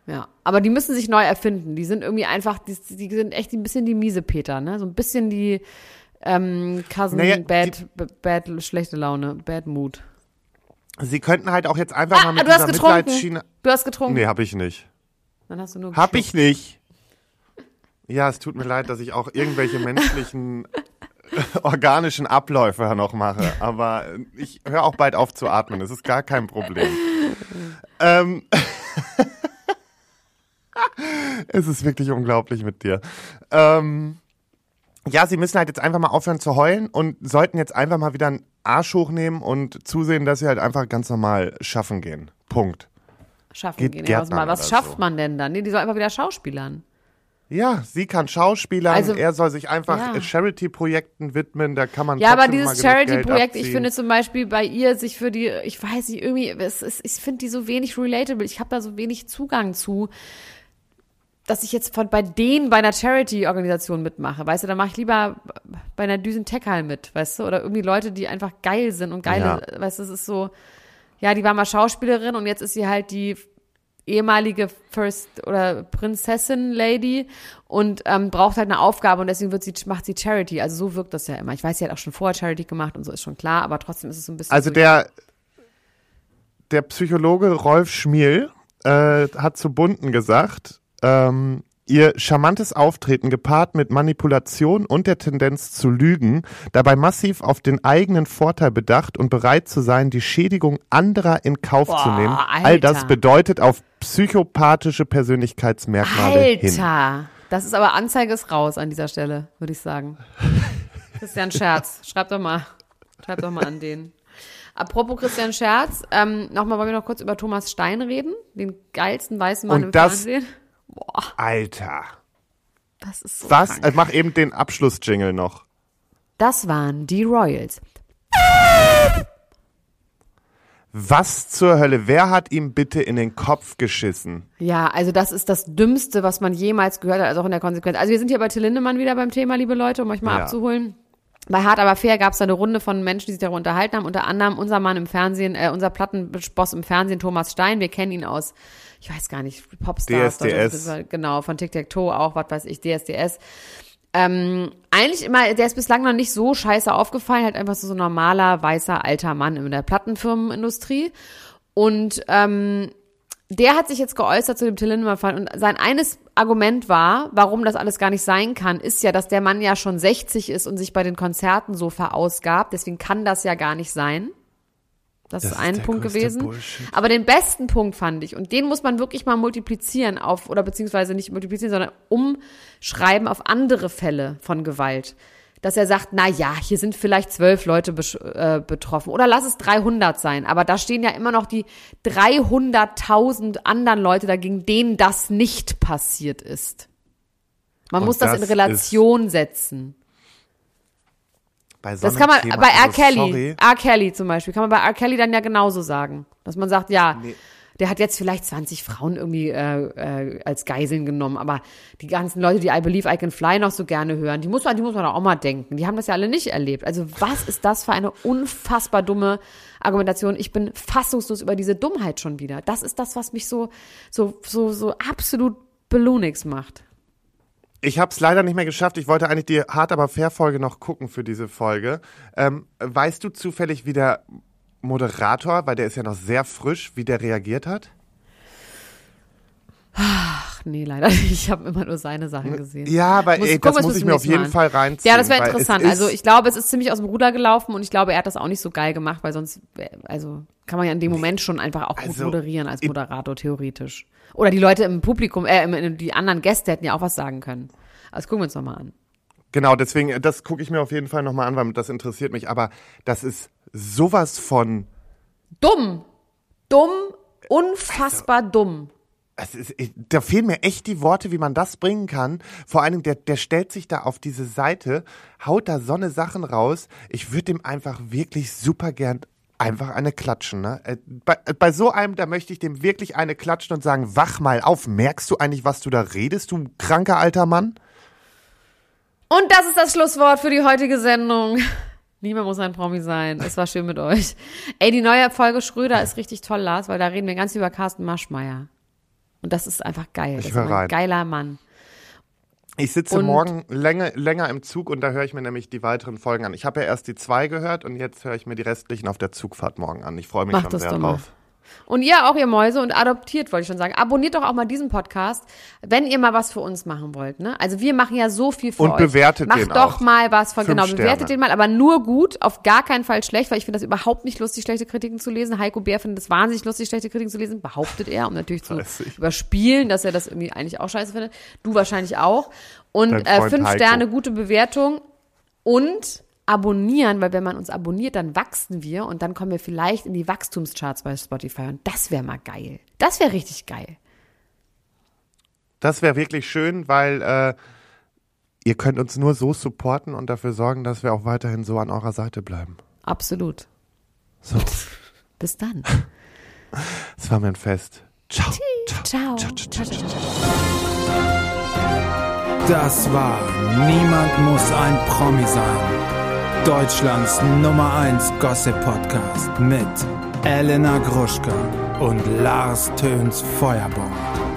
Ja, aber die müssen sich neu erfinden. Die sind irgendwie einfach, die, die sind echt ein bisschen die miese Peter, ne? So ein bisschen die ähm, Cousin Naja, Bad, b- bad, schlechte Laune, Bad Mood. Sie könnten halt auch jetzt einfach mal Ah, mit du dieser getrunken. Mitleidsschiene. Du hast getrunken. Nee, hab ich nicht. Dann hast du nur Hab geschluckt. ich nicht. Ja, es tut mir leid, dass ich auch irgendwelche menschlichen äh, (laughs) organischen Abläufe noch mache, aber ich höre auch bald auf zu atmen, das ist gar kein Problem. ähm, (laughs) es ist wirklich unglaublich mit dir. Ähm, ja, sie müssen halt jetzt einfach mal aufhören zu heulen und sollten jetzt einfach mal wieder Arsch hochnehmen und zusehen, dass sie halt einfach ganz normal schaffen gehen. Punkt. Schaffen Geht gehen. Ja, was, mal. schafft so. man denn dann? Nee, die soll einfach wieder schauspielern. Ja, sie kann Schauspielern, Also- er soll sich einfach Ja. Charity-Projekten widmen, da kann man Ja, aber dieses Charity-Projekt, ich finde zum Beispiel bei ihr sich für die, ich weiß nicht, irgendwie, es ist, ich finde die so wenig relatable. Ich habe da so wenig Zugang zu, dass ich jetzt von bei denen bei einer Charity-Organisation mitmache. Weißt du, da mache ich lieber bei einer Düsen Tech mit, weißt du, oder irgendwie Leute, die einfach geil sind und geile, weißt du, es ist so, ja, die war mal Schauspielerin und jetzt ist sie halt die ehemalige First oder Prinzessin Lady und ähm, braucht halt eine Aufgabe und deswegen wird sie macht sie Charity. Also so wirkt das ja immer. Ich weiß, sie hat auch schon vorher Charity gemacht und so ist schon klar, aber trotzdem ist es so ein bisschen Also so, der, der Psychologe Rolf Schmiel äh, hat zu Bunden gesagt, ähm, ihr charmantes Auftreten gepaart mit Manipulation und der Tendenz zu lügen, dabei massiv auf den eigenen Vorteil bedacht und bereit zu sein, die Schädigung anderer in Kauf zu Boah, nehmen. Alter. All das bedeutet auf psychopathische Persönlichkeitsmerkmale hin. Alter, das ist aber Anzeige ist raus an dieser Stelle, würde ich sagen. (laughs) Christian Scherz, schreib doch mal, schreib doch mal an den. Apropos Christian Scherz, ähm, nochmal wollen wir noch kurz über Thomas Stein reden, den geilsten weißen Mann Und im das- Fernsehen. Alter. Das ist so Was? krank. Mach eben den Abschlussjingle noch. Das waren die Royals. Was zur Hölle? Wer hat ihm bitte in den Kopf geschissen? Ja, also das ist das Dümmste, was man jemals gehört hat, also auch in der Konsequenz. Also wir sind hier bei Till Lindemann wieder beim Thema, liebe Leute, um euch mal Ja. abzuholen. Bei Hart aber fair gab es da eine Runde von Menschen, die sich darüber unterhalten haben. Unter anderem unser Mann im Fernsehen, äh, unser Plattenboss im Fernsehen, Thomas Stein. Wir kennen ihn aus, ich weiß gar nicht, Popstars. DSDS. Deutschland- Genau, von Tic Tac Toe auch, was weiß ich, DSDS. Ähm, eigentlich immer, der ist bislang noch nicht so scheiße aufgefallen, halt einfach so, so ein normaler, weißer, alter Mann in der Plattenfirmenindustrie. Und ähm, der hat sich jetzt geäußert zu dem Till Lindemann-Fall und sein eines Argument war, warum das alles gar nicht sein kann, ist ja, dass der Mann ja schon 60 ist und sich bei den Konzerten so verausgabt. Deswegen kann das ja gar nicht sein. Das, Das ist ein Punkt gewesen. Bullshit. Aber den besten Punkt fand ich, und den muss man wirklich mal multiplizieren auf, oder beziehungsweise nicht multiplizieren, sondern umschreiben auf andere Fälle von Gewalt. Dass er sagt, na ja, hier sind vielleicht zwölf Leute äh, betroffen. Oder lass es 300 sein. Aber da stehen ja immer noch die 300.000 anderen Leute dagegen, denen das nicht passiert ist. Man Und muss das, das in Relation setzen. Bei so Das kann man Thema, bei R. also Kelly, Sorry, R. Kelly zum Beispiel, kann man bei R. Kelly dann ja genauso sagen. Dass man sagt, ja, Nee. der hat jetzt vielleicht 20 Frauen irgendwie äh, äh, als Geiseln genommen, aber die ganzen Leute, die I Believe I Can Fly noch so gerne hören, die muss man, die muss man doch auch mal denken. Die haben das ja alle nicht erlebt. Also was ist das für eine unfassbar dumme Argumentation? Ich bin fassungslos über diese Dummheit schon wieder. Das ist das, was mich so, so, so, so absolut belunix macht. Ich habe es leider nicht mehr geschafft. Ich wollte eigentlich die Hart aber fair Folge noch gucken für diese Folge. Ähm, weißt du zufällig, wie der Moderator, weil der ist ja noch sehr frisch, wie der reagiert hat? Ach nee, leider nicht. Ich habe immer nur seine Sachen gesehen. Ja, aber Muss- ey, gucken das muss ich mir auf jeden Fall reinziehen. Ja, das wäre interessant. Also ich glaube, es ist ziemlich aus dem Ruder gelaufen und ich glaube, er hat das auch nicht so geil gemacht, weil sonst, wär- also kann man ja in dem Moment schon einfach auch gut Also, moderieren als Moderator theoretisch. Oder die Leute im Publikum, äh, die anderen Gäste hätten ja auch was sagen können. Also gucken wir uns noch mal an. Genau, deswegen, äh, das gucke ich mir auf jeden Fall nochmal an, weil das interessiert mich. Aber das ist sowas von. Dumm, dumm, unfassbar dumm. Es ist, da fehlen mir echt die Worte, wie man das bringen kann. Vor allen Dingen, der, der stellt sich da auf diese Seite, haut da so eine Sachen raus. Ich würde dem einfach wirklich super gern einfach eine klatschen. Ne? Äh, Bei, äh, bei so einem, da möchte ich dem wirklich eine klatschen und sagen, wach mal auf. Merkst du eigentlich, was du da redest, du kranker alter Mann? Und das ist das Schlusswort für die heutige Sendung. (laughs) Niemand muss ein Promi sein. Es war schön mit euch. Ey, die neue Folge Schröder ist richtig toll, Lars, weil da reden wir ganz über Carsten Maschmeyer. Und das ist einfach geil. Das Ich ist hör ein rein. geiler Mann. Ich sitze Und- morgen länger, länger im Zug und da höre ich mir nämlich die weiteren Folgen an. Ich habe ja erst die zwei gehört und jetzt höre ich mir die restlichen auf der Zugfahrt morgen an. Ich freue mich schon sehr doch mal. Und ihr auch, ihr Mäuse, und adoptiert, wollte ich schon sagen. Abonniert doch auch mal diesen Podcast, wenn ihr mal was für uns machen wollt. Ne? Also wir machen ja so viel für Und euch. bewertet Macht den doch auch. mal was von, Fünf genau, Sterne. bewertet den mal, aber nur gut, auf gar keinen Fall schlecht, weil ich finde das überhaupt nicht lustig, schlechte Kritiken zu lesen. Heiko Bär findet es wahnsinnig lustig, schlechte Kritiken zu lesen, behauptet er, um natürlich zu überspielen, dass er das irgendwie eigentlich auch scheiße findet. Du wahrscheinlich auch. Und äh, fünf Heiko. Sterne, gute Bewertung und abonnieren, weil wenn man uns abonniert, dann wachsen wir und dann kommen wir vielleicht in die Wachstumscharts bei Spotify und das wäre mal geil. Das wäre richtig geil. Das wäre wirklich schön, weil äh, ihr könnt uns nur so supporten und dafür sorgen, dass wir auch weiterhin so an eurer Seite bleiben. Absolut. So, Bis dann. (laughs) es war mir ein Fest. Ciao. Ciao. Ciao, ciao, ciao, ciao. Das war Niemand muss ein Promi sein. Deutschlands Nummer 1 Gossip Podcast mit Elena Gruschka und Lars Töns Feuerborn.